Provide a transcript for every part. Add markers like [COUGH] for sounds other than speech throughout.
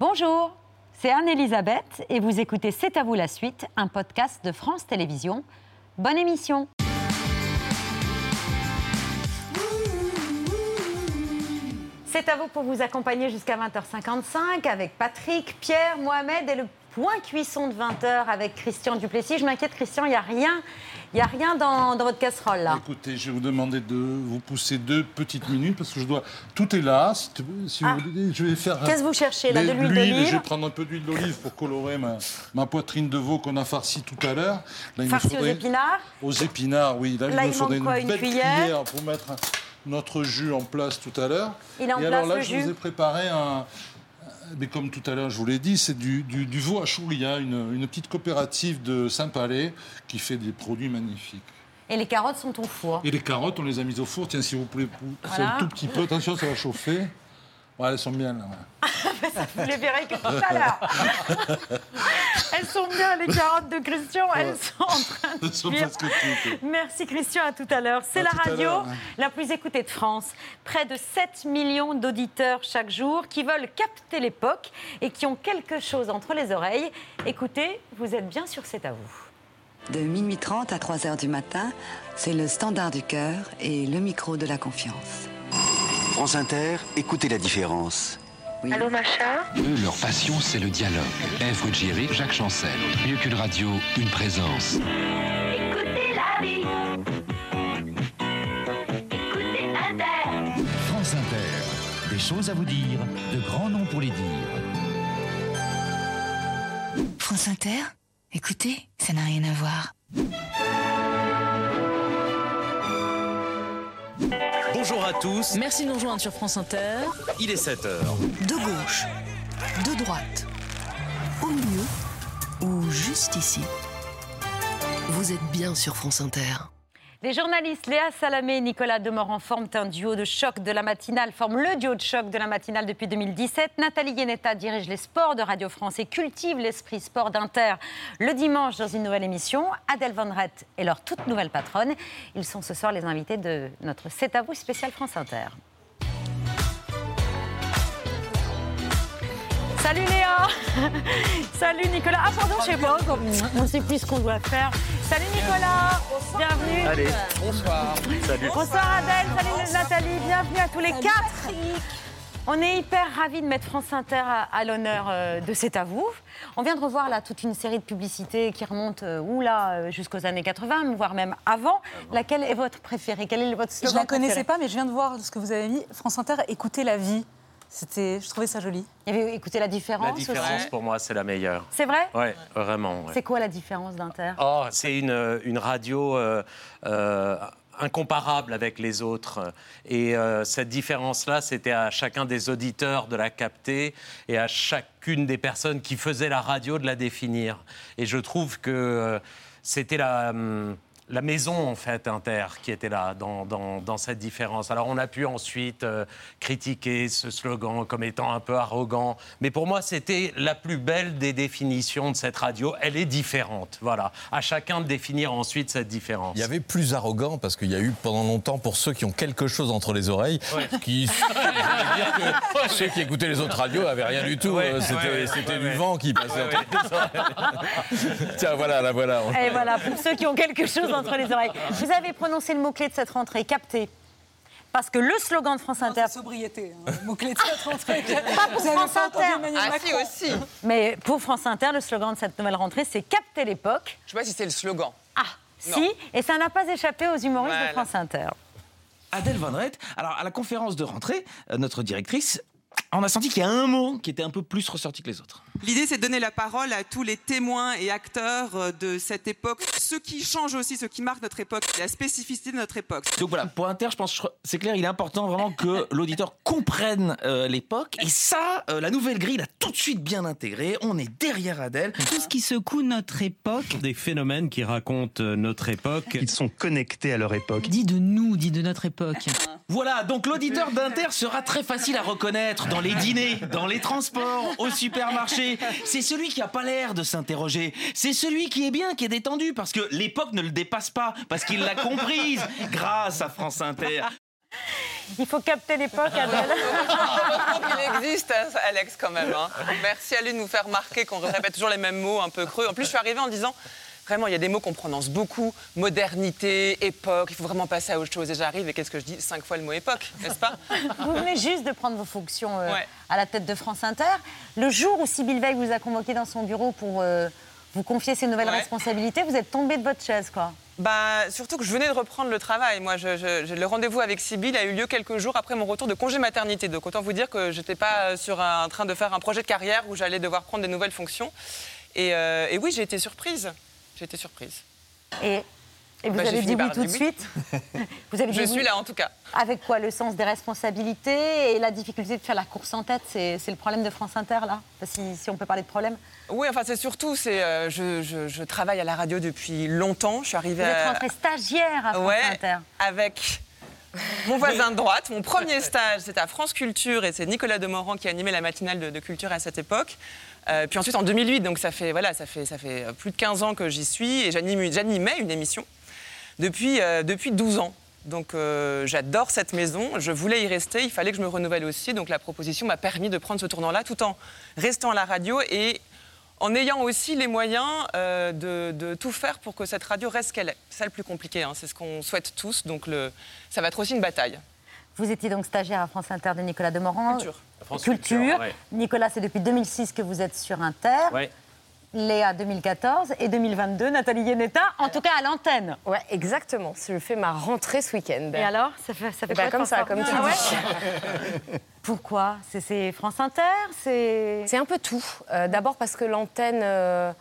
Bonjour, c'est Anne-Elisabeth et vous écoutez C'est à vous la suite, un podcast de France Télévisions. Bonne émission C'est à vous pour vous accompagner jusqu'à 20h55 avec Patrick, Pierre, Mohamed et le point cuisson de 20h avec Christian Duplessis. Je m'inquiète, Christian, il n'y a rien, il y a rien dans, dans votre casserole là. Écoutez, je vais vous demander de vous pousser deux petites minutes parce que je dois. Tout est là. Si, Ah. vous voulez, je vais faire. Qu'est-ce que vous cherchez là De l'huile Je vais d'olive prendre un peu d'huile d'olive pour colorer ma, ma poitrine de veau qu'on a farcie tout à l'heure. Là, il me Farci aux épinards Aux épinards, oui. Là, Là, il il me faudrait quoi, une une belle cuillère pour mettre notre jus en place tout à l'heure. Il est en Et place, alors là, je jus vous ai préparé un. Mais comme tout à l'heure, je vous l'ai dit, c'est du, du, du veau à chouria, une, une petite coopérative de Saint-Palais qui fait des produits magnifiques. Et les carottes sont au four. Et les carottes, on les a mises au four. Tiens, si vous pouvez pousser Voilà. un tout petit peu. Attention, ça va chauffer. Ouais, elles sont bien là. ouais. [LAUGHS] Vous les verrez que tout à l'heure. [LAUGHS] elles sont bien, les carottes de Christian. Elles sont en train de sont. Merci Christian, à tout à l'heure. C'est la radio la plus écoutée de France. Près de 7 millions d'auditeurs chaque jour qui veulent capter l'époque et qui ont quelque chose entre les oreilles. Écoutez, vous êtes bien sûr C'est à vous. De minuit 30 à 3 heures du matin, c'est le standard du cœur et le micro de la confiance. France Inter, écoutez la différence. Oui. Allô, Macha Eux, leur passion, c'est le dialogue. Ève Ruggieri, Jacques Chancel. Mieux qu'une radio, une présence. Écoutez la vie. Écoutez Inter. France Inter. Des choses à vous dire, de grands noms pour les dire. France Inter? Écoutez, ça n'a rien à voir. Bonjour à tous, Merci de nous rejoindre sur France Inter. il est 7h. De gauche, de droite, au milieu ou juste ici. Vous êtes bien sur France Inter. Les journalistes Léa Salamé et Nicolas Demorand forment un duo de choc de la matinale, forment le duo de choc de la matinale depuis 2017. Nathalie Guénetta dirige les sports de Radio France et cultive l'esprit sport d'Inter le dimanche dans une nouvelle émission. Adèle Van est leur toute nouvelle patronne. Ils sont ce soir les invités de notre C'est à vous spécial France Inter. Salut Léa [LAUGHS] Salut Nicolas Ah pardon, je sais pas, on ne sait plus ce qu'on doit faire. Salut Nicolas Bienvenue Allez, bonsoir. Salut. Bonsoir Adèle, salut Nathalie, bienvenue à tous les quatre. On est hyper ravis de mettre France Inter à, à l'honneur euh, de C'est à vous. On vient de revoir là toute une série de publicités qui remontent euh, oula, euh, jusqu'aux années 80, voire même avant. Laquelle est votre préférée? Quel est votre Je slogan la connaissais pas, mais je viens de voir ce que vous avez mis. France Inter, écoutez la vie. C'était, je trouvais ça joli. Il y avait écoutez la différence. La différence aussi. pour moi, c'est la meilleure. C'est vrai? Ouais, vraiment. ouais. C'est quoi la différence d'Inter? Oh, c'est une, une radio euh, euh, incomparable avec les autres. Et euh, cette différence-là, c'était à chacun des auditeurs de la capter et à chacune des personnes qui faisaient la radio de la définir. Et je trouve que euh, c'était la. hum, la maison, en fait, Inter, qui était là dans, dans- dans cette différence. Alors, on a pu ensuite euh, critiquer ce slogan comme étant un peu arrogant. Mais pour moi, c'était la plus belle des définitions de cette radio. Elle est différente. Voilà. À chacun de définir ensuite cette différence. Il y avait plus arrogant parce qu'il y a eu pendant longtemps pour ceux qui ont quelque chose entre les oreilles, qui je voulais dire que ceux qui écoutaient les autres radios avaient rien du tout. Ouais, euh, C'était ouais, ouais, c'était ouais, du ouais. vent qui passait entre les oreilles. [LAUGHS] Tiens, voilà, là, voilà. Et voilà, pour ceux qui ont quelque chose entre les oreilles. Vous avez prononcé le mot-clé de cette rentrée, capté. Parce que le slogan de France Inter, sobriété, hein, mot-clé de cette rentrée. [LAUGHS] Pas pour France Inter. Ah si aussi. mais pour France Inter, le slogan de cette nouvelle rentrée, c'est capter l'époque. Je sais pas si c'est le slogan. Ah, Non. si, et ça n'a pas échappé aux humoristes Voilà. de France Inter. Adèle Van Rett, alors à la conférence de rentrée, euh, notre directrice, on a senti qu'il y a un mot qui était un peu plus ressorti que les autres. L'idée, c'est de donner la parole à tous les témoins et acteurs euh, de cette époque. Ce qui change aussi, ce qui marque notre époque, la spécificité de notre époque. Donc voilà, pour Inter, je pense, c'est clair, il est important vraiment que [LAUGHS] l'auditeur comprenne euh, l'époque. Et ça, euh, la nouvelle grille l'a tout de suite bien intégré. On est derrière Adèle. Tout ce qui secoue notre époque, des phénomènes qui racontent notre époque. Ils sont connectés à leur époque. Dis de nous, dis de notre époque. Voilà, donc l'auditeur d'Inter sera très facile à reconnaître dans les dîners, dans les transports, au supermarché. C'est celui qui a pas l'air de s'interroger. C'est celui qui est bien, qui est détendu, parce que l'époque ne le dépasse pas, parce qu'il l'a comprise grâce à France Inter. Il faut capter l'époque, Adèle. Heureusement qu'il existe, Alex, quand même. hein. Merci à lui de nous faire remarquer qu'on répète toujours les mêmes mots un peu creux. En plus, je suis arrivée en disant. Vraiment, il y a des mots qu'on prononce beaucoup. Modernité, époque, il faut vraiment passer à autre chose. Et j'arrive, et qu'est-ce que je dis? Cinq fois le mot époque, n'est-ce pas? [LAUGHS] Vous venez juste de prendre vos fonctions euh, Ouais. à la tête de France Inter. Le jour où Sybille Veil vous a convoqué dans son bureau pour euh, vous confier ces nouvelles Ouais. responsabilités, vous êtes tombé de votre chaise, quoi. Bah, surtout que je venais de reprendre le travail. Moi, je, je- je- le rendez-vous avec Sybille a eu lieu quelques jours après mon retour de congé maternité. Donc, autant vous dire que j'étais pas sur un train de faire un projet de carrière où j'allais devoir prendre des nouvelles fonctions. Et, euh, et oui, j'ai été surprise. Été surprise. Et, et vous Bah, avez dit oui tout de suite [LAUGHS] vous avez Je oui. suis là, en tout cas. Avec quoi Le sens des responsabilités et la difficulté de faire la course en tête, c'est le problème de France Inter, là? Si, si on peut parler de problème. Oui, enfin, c'est surtout, c'est, euh, je, je- je travaille à la radio depuis longtemps. Je suis Vous arrivée êtes à... rentré stagiaire à France Ouais, Inter. avec mon voisin de droite. Mon premier stage, c'était à France Culture et c'est Nicolas Demorand qui animait la matinale de, de culture à cette époque. Euh, puis ensuite en 2008, donc ça fait, voilà, ça, fait, ça fait plus de 15 ans que j'y suis et j'animais une émission depuis, euh, depuis 12 ans. Donc euh, j'adore cette maison, je voulais y rester, il fallait que je me renouvelle aussi. Donc la proposition m'a permis de prendre ce tournant-là tout en restant à la radio et en ayant aussi les moyens euh, de, de tout faire pour que cette radio reste qu'elle est. C'est ça le plus compliqué, hein, c'est ce qu'on souhaite tous. Donc ça va être aussi une bataille. Vous étiez donc stagiaire à France Inter de Nicolas Demorand. Culture. France Culture. Culture, ouais. Nicolas, c'est depuis 2006 que vous êtes sur Inter. Ouais. Léa 2014 et 2022, Nathalie Guénetta, en tout cas à l'antenne. Ouais, exactement. Je fais ma rentrée ce week-end. Et alors, ça fait, ça fait Eh quoi de comme ça, comme tu Ah ouais [LAUGHS] Pourquoi? C'est- France Inter C'est C'est un peu tout. Euh, D'abord parce que l'antenne, euh,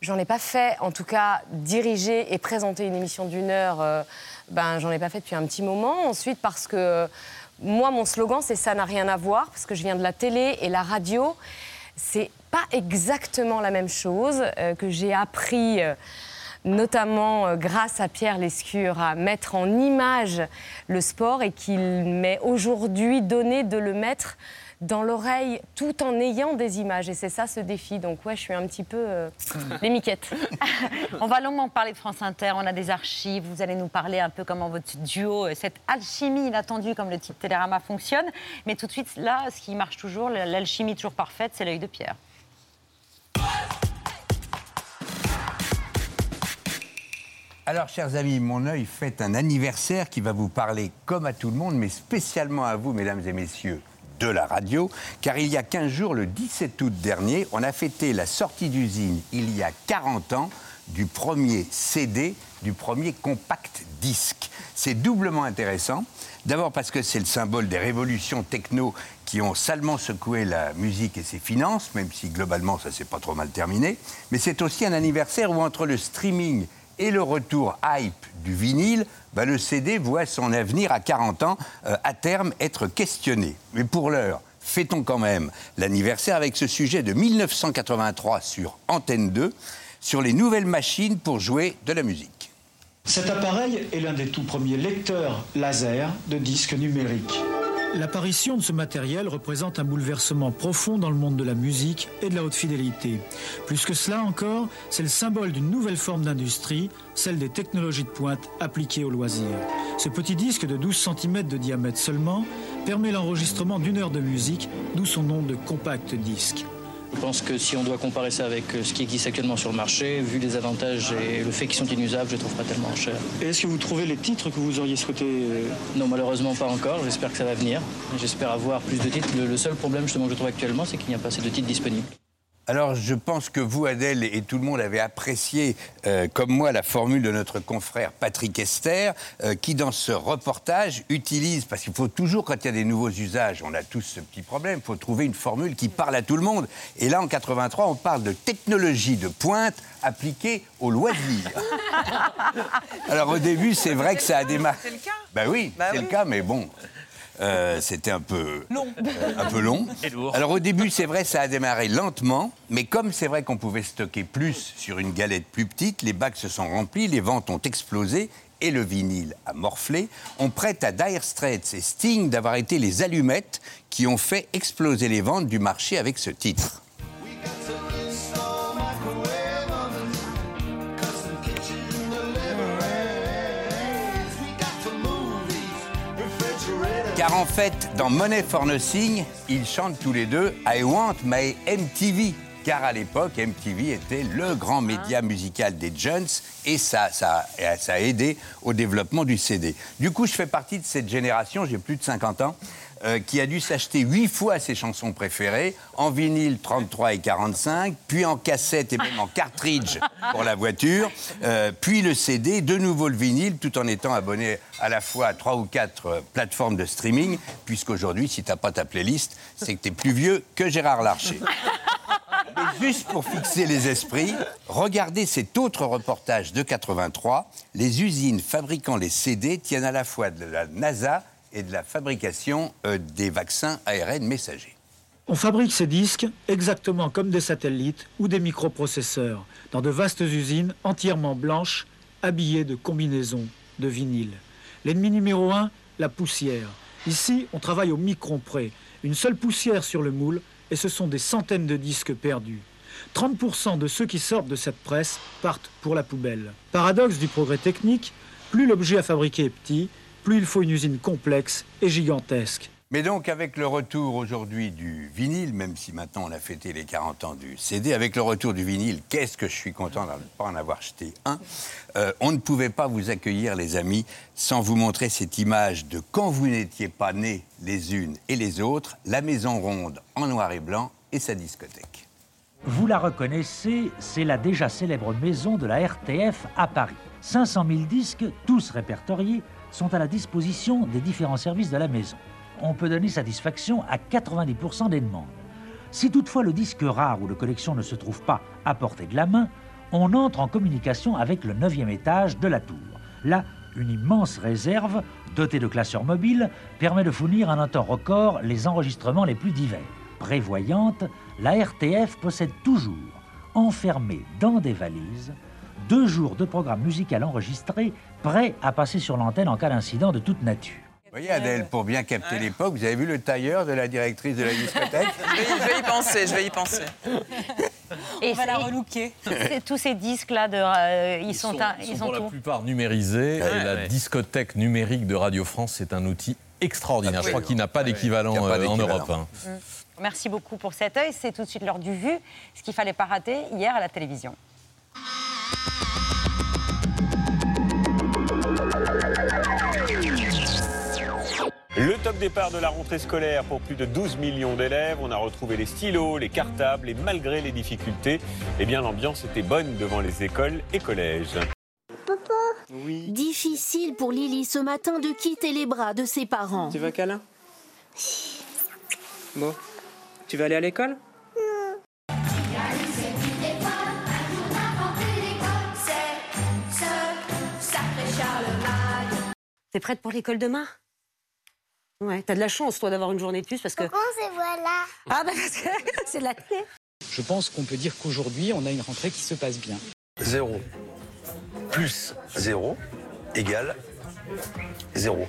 j'en ai pas fait, en tout cas diriger et présenter une émission d'une heure, euh, ben j'en ai pas fait depuis un petit moment. Ensuite parce que moi, mon slogan, c'est ça n'a rien à voir, parce que je viens de la télé et la radio, c'est pas exactement la même chose euh, que j'ai appris. euh, notamment euh, grâce à Pierre Lescure, à mettre en image le sport et qu'il m'est aujourd'hui donné de le mettre dans l'oreille tout en ayant des images. Et c'est ça ce défi. Donc ouais, je suis un petit peu euh, [LAUGHS] les miquettes. [LAUGHS] On va longuement parler de France Inter, on a des archives, vous allez nous parler un peu comment votre duo, euh, cette alchimie inattendue comme le titre Télérama fonctionne. Mais tout de suite, là, ce qui marche toujours, l'alchimie toujours parfaite, c'est l'œil de Pierre. Alors, chers amis, mon œil fête un anniversaire qui va vous parler comme à tout le monde, mais spécialement à vous, mesdames et messieurs de la radio, car il y a 15 jours, le 17 août dernier, on a fêté la sortie d'usine, il y a 40 ans, du premier CD, du premier compact disque. C'est doublement intéressant. D'abord parce que c'est le symbole des révolutions techno qui ont salement secoué la musique et ses finances, même si globalement ça s'est pas trop mal terminé. Mais c'est aussi un anniversaire où entre le streaming et le retour hype du vinyle, bah, le CD voit son avenir à 40 ans euh, à terme être questionné. Mais pour l'heure, fêtons quand même l'anniversaire avec ce sujet de 1983 sur Antenne 2 sur les nouvelles machines pour jouer de la musique. Cet appareil est l'un des tout premiers lecteurs laser de disques numériques. L'apparition de ce matériel représente un bouleversement profond dans le monde de la musique et de la haute fidélité. Plus que cela encore, c'est le symbole d'une nouvelle forme d'industrie, celle des technologies de pointe appliquées au loisir. Ce petit disque de 12 cm de diamètre seulement permet l'enregistrement d'une heure de musique, d'où son nom de compact disque. Je pense que si on doit comparer ça avec euh, ce qui existe actuellement sur le marché, vu les avantages et le fait qu'ils sont inusables, je ne trouve pas tellement cher. Et est-ce que vous trouvez les titres que vous auriez souhaité euh, Non, malheureusement pas encore. J'espère que ça va venir. J'espère avoir plus de titres. Le, le seul problème justement que je trouve actuellement, c'est qu'il n'y a pas assez de titres disponibles. Alors, je pense que vous, Adèle, et tout le monde avez apprécié, euh, comme moi, la formule de notre confrère Patrick Esther, euh, qui, dans ce reportage, utilise, parce qu'il faut toujours, quand il y a des nouveaux usages, on a tous ce petit problème, il faut trouver une formule qui parle à tout le monde. Et là, en 83, on parle de technologie de pointe appliquée au loisir. [LAUGHS] Alors, au début, c'est vrai que ça a démarré. C'est le cas. Ben oui, Bah c'est oui. le cas, mais bon. Euh, C'était un peu Long. euh, un peu long. [LAUGHS] Et lourd. Alors au début, c'est vrai, ça a démarré lentement, mais comme c'est vrai qu'on pouvait stocker plus sur une galette plus petite, les bacs se sont remplis, les ventes ont explosé et le vinyle a morflé. On prête à Dire Straits et Sting d'avoir été les allumettes qui ont fait exploser les ventes du marché avec ce titre. Car en fait, dans Money for Nothing, ils chantent tous les deux I Want My MTV. Car à l'époque, MTV était le grand média musical des Jones et ça, ça, ça a aidé au développement du CD. Du coup, je fais partie de cette génération, j'ai plus de 50 ans, euh, qui a dû s'acheter huit fois ses chansons préférées, en vinyle 33 et 45, puis en cassette et même en cartridge pour la voiture, euh, puis le CD, de nouveau le vinyle, tout en étant abonné à la fois à trois ou quatre euh, plateformes de streaming, puisqu'aujourd'hui, si t'as pas ta playlist, c'est que t'es plus vieux que Gérard Larcher. Juste pour fixer les esprits, regardez cet autre reportage de 83. Les usines fabriquant les CD tiennent à la fois de la NASA et de la fabrication euh, des vaccins ARN messagers. On fabrique ces disques exactement comme des satellites ou des microprocesseurs, dans de vastes usines entièrement blanches, habillées de combinaisons de vinyle. L'ennemi numéro un, la poussière. Ici, on travaille au micron près. Une seule poussière sur le moule, et ce sont des centaines de disques perdus. 30% de ceux qui sortent de cette presse partent pour la poubelle. Paradoxe du progrès technique, plus l'objet à fabriquer est petit, plus il faut une usine complexe et gigantesque. Mais donc, avec le retour aujourd'hui du vinyle, même si maintenant on a fêté les 40 ans du CD, avec le retour du vinyle, qu'est-ce que je suis content de ne pas en avoir acheté un? Euh, on ne pouvait pas vous accueillir, les amis, sans vous montrer cette image de quand vous n'étiez pas nés les unes et les autres, la maison ronde en noir et blanc et sa discothèque. Vous la reconnaissez, c'est la déjà célèbre maison de la RTF à Paris. 500 000 disques, tous répertoriés, sont à la disposition des différents services de la maison. On peut donner satisfaction à 90% des demandes. Si toutefois le disque rare ou de collection ne se trouve pas à portée de la main, on entre en communication avec le 9e étage de la tour. Là, une immense réserve, dotée de classeurs mobiles, permet de fournir en un temps record les enregistrements les plus divers. Prévoyante, la RTF possède toujours, enfermés dans des valises, deux jours de programme musical enregistré, prêts à passer sur l'antenne en cas d'incident de toute nature. Vous voyez, Adèle, pour bien capter l'époque, vous avez vu le tailleur de la directrice de la discothèque [LAUGHS] Je vais, je vais y penser, je vais y penser. Et On va la relooker. Tous ces disques-là, euh, ils, sont, un- Ils ils sont sont pour la plupart numérisés Ouais, et la ouais. discothèque numérique de Radio France, c'est un outil extraordinaire. Je crois qu'il n'a pas d'équivalent n'y a pas euh, en. Europe. hein. Mm. Merci beaucoup pour cet œil. C'est tout de suite l'heure du vu, ce qu'il fallait pas rater hier à la télévision. Le top départ de la rentrée scolaire pour plus de 12 millions d'élèves. On a retrouvé les stylos, les cartables et malgré les difficultés, eh bien l'ambiance était bonne devant les écoles et collèges. Difficile pour Lily ce matin de quitter les bras de ses parents. Tu veux un câlin Bon. Tu vas aller à l'école? T'es prête pour l'école demain? Ouais, t'as de la chance, toi, d'avoir une journée de plus parce que. Pourquoi c'est voilà Ah, bah parce que [LAUGHS] c'est la clé. Je pense qu'on peut dire qu'aujourd'hui, on a une rentrée qui se passe bien. 0 plus 0 égale 0.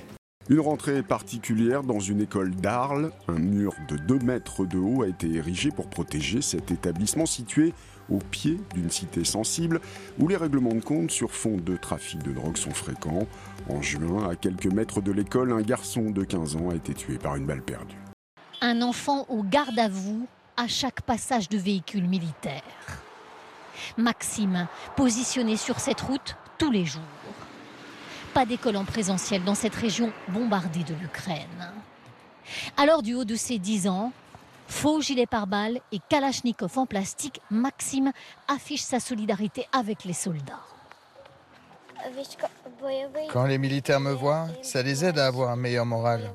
Une rentrée particulière dans une école d'Arles. Un mur de 2 mètres de haut a été érigé pour protéger cet établissement situé au pied d'une cité sensible où les règlements de compte sur fond de trafic de drogue sont fréquents. En juin, à quelques mètres de l'école, un garçon de 15 ans a été tué par une balle perdue. Un enfant au garde à vous à chaque passage de véhicule militaire. Maxime, positionné sur cette route tous les jours. Pas d'école en présentiel dans cette région bombardée de l'Ukraine. Alors, du haut de ses 10 ans, faux gilet pare-balles et kalachnikov en plastique, Maxime affiche sa solidarité avec les soldats. Quand les militaires me voient, ça les aide à avoir un meilleur moral.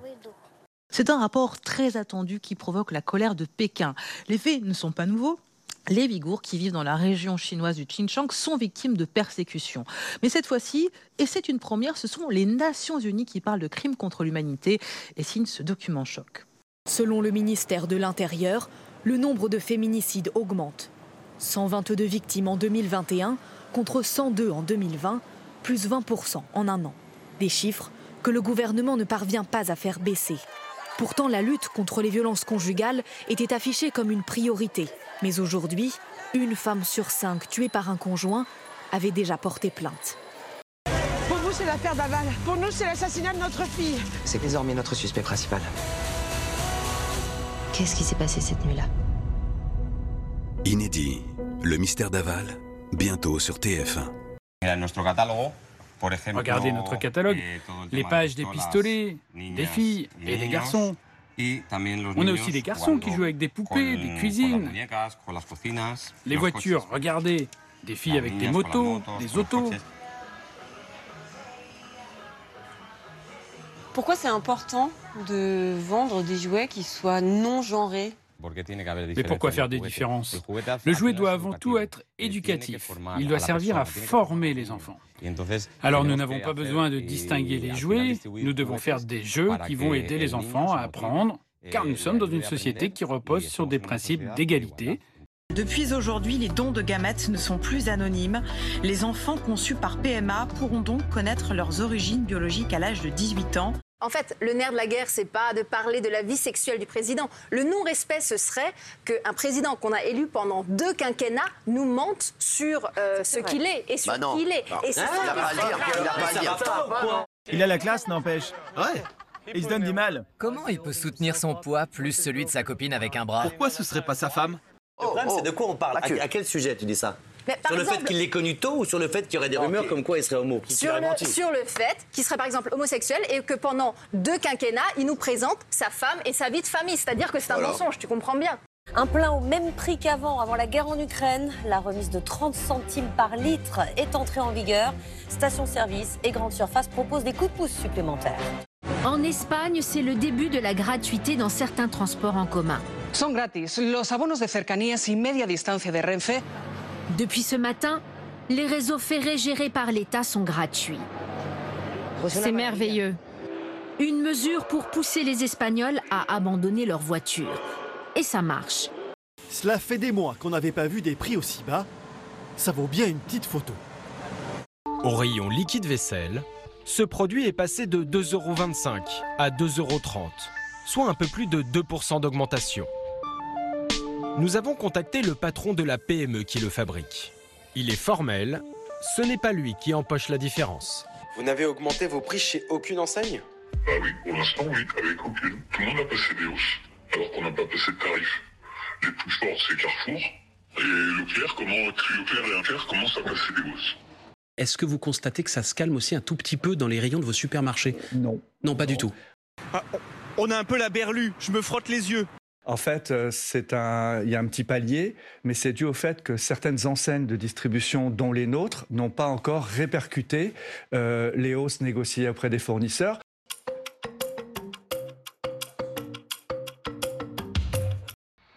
C'est un rapport très attendu qui provoque la colère de Pékin. Les faits ne sont pas nouveaux. Les Ouïghours qui vivent dans la région chinoise du Xinjiang sont victimes de persécutions. Mais cette fois-ci, et c'est une première, ce sont les Nations Unies qui parlent de crimes contre l'humanité et signent ce document choc. Selon le ministère de l'Intérieur, le nombre de féminicides augmente. 122 victimes en 2021 contre 102 en 2020, plus 20% en un an. Des chiffres que le gouvernement ne parvient pas à faire baisser. Pourtant, la lutte contre les violences conjugales était affichée comme une priorité. Mais aujourd'hui, une femme sur cinq tuée par un conjoint avait déjà porté plainte. c'est l'affaire Daval. Pour nous, c'est l'assassinat de notre fille. C'est désormais notre suspect principal. Qu'est-ce qui s'est passé cette nuit-là Inédit, le mystère d'Aval, bientôt sur TF1. Regardez notre catalogue, les pages des pistolets, des filles et des garçons. On a aussi des garçons qui jouent avec des poupées, des cuisines. Les voitures, regardez, des filles avec des motos, des autos. Pourquoi c'est important de vendre des jouets qui soient non genrés Mais pourquoi faire des différences Le jouet doit avant tout être éducatif. Il doit servir à former les enfants. Alors nous n'avons pas besoin de distinguer les jouets, nous devons faire des jeux qui vont aider les enfants à apprendre, car nous sommes dans une société qui repose sur des principes d'égalité. Depuis aujourd'hui, les dons de gamètes ne sont plus anonymes. Les enfants conçus par PMA pourront donc connaître leurs origines biologiques à l'âge de 18 ans. En fait, le nerf de la guerre, c'est pas de parler de la vie sexuelle du président. Le non-respect, ce serait qu'un président qu'on a élu pendant deux quinquennats nous mente sur euh, ce qu'il est et sur Bah qui il est. Non. Et c'est ça Il a qui pas à est le dire, grave. il a pas à le dire. Il a la classe, n'empêche. Ouais. Il se donne du mal. Comment il peut soutenir son poids plus celui de sa copine avec un bras? Pourquoi ce serait pas sa femme? Le problème, c'est de quoi on parle? À, à quel sujet tu dis ça? Mais Sur le fait qu'il l'ait connu tôt ou sur le fait qu'il y aurait des rumeurs comme quoi il serait homo? Sur le, sur le fait qu'il serait par exemple homosexuel et que pendant deux quinquennats, il nous présente sa femme et sa vie de famille. C'est-à-dire que c'est un Voilà. mensonge, tu comprends bien. Un plein au même prix qu'avant, avant la guerre en Ukraine. La remise de 30 centimes par litre est entrée en vigueur. Stations-service et grandes surfaces proposent des coups de pouce supplémentaires. En Espagne, c'est le début de la gratuité dans certains transports en commun. Son gratis los abonos de cercanías y media distancia de Renfe. Depuis ce matin, les réseaux ferrés gérés par l'État sont gratuits. C'est merveilleux. Une mesure pour pousser les Espagnols à abandonner leur voiture. Et ça marche. Cela fait des mois qu'on n'avait pas vu des prix aussi bas. Ça vaut bien une petite photo. Au rayon liquide vaisselle, ce produit est passé de 2,25€ à 2,30€, soit un peu plus de 2% d'augmentation. Nous avons contacté le patron de la PME qui le fabrique. Il est formel, ce n'est pas lui qui empoche la différence. Vous n'avez augmenté vos prix chez aucune enseigne? Bah oui, pour l'instant, oui, avec aucune. Tout le monde a passé des hausses, alors qu'on n'a pas passé de tarifs. Les plus forts, c'est Carrefour. Et Leclerc, comment, Leclerc et Inter commencent à passer des hausses. Est-ce que vous constatez que ça se calme aussi un tout petit peu dans les rayons de vos supermarchés? Non. Non, pas du tout. On a un peu la berlue, je me frotte les yeux. En fait, euh, c'est un, il y a un petit palier, mais c'est dû au fait que certaines enseignes de distribution, dont les nôtres, n'ont pas encore répercuté euh, les hausses négociées auprès des fournisseurs.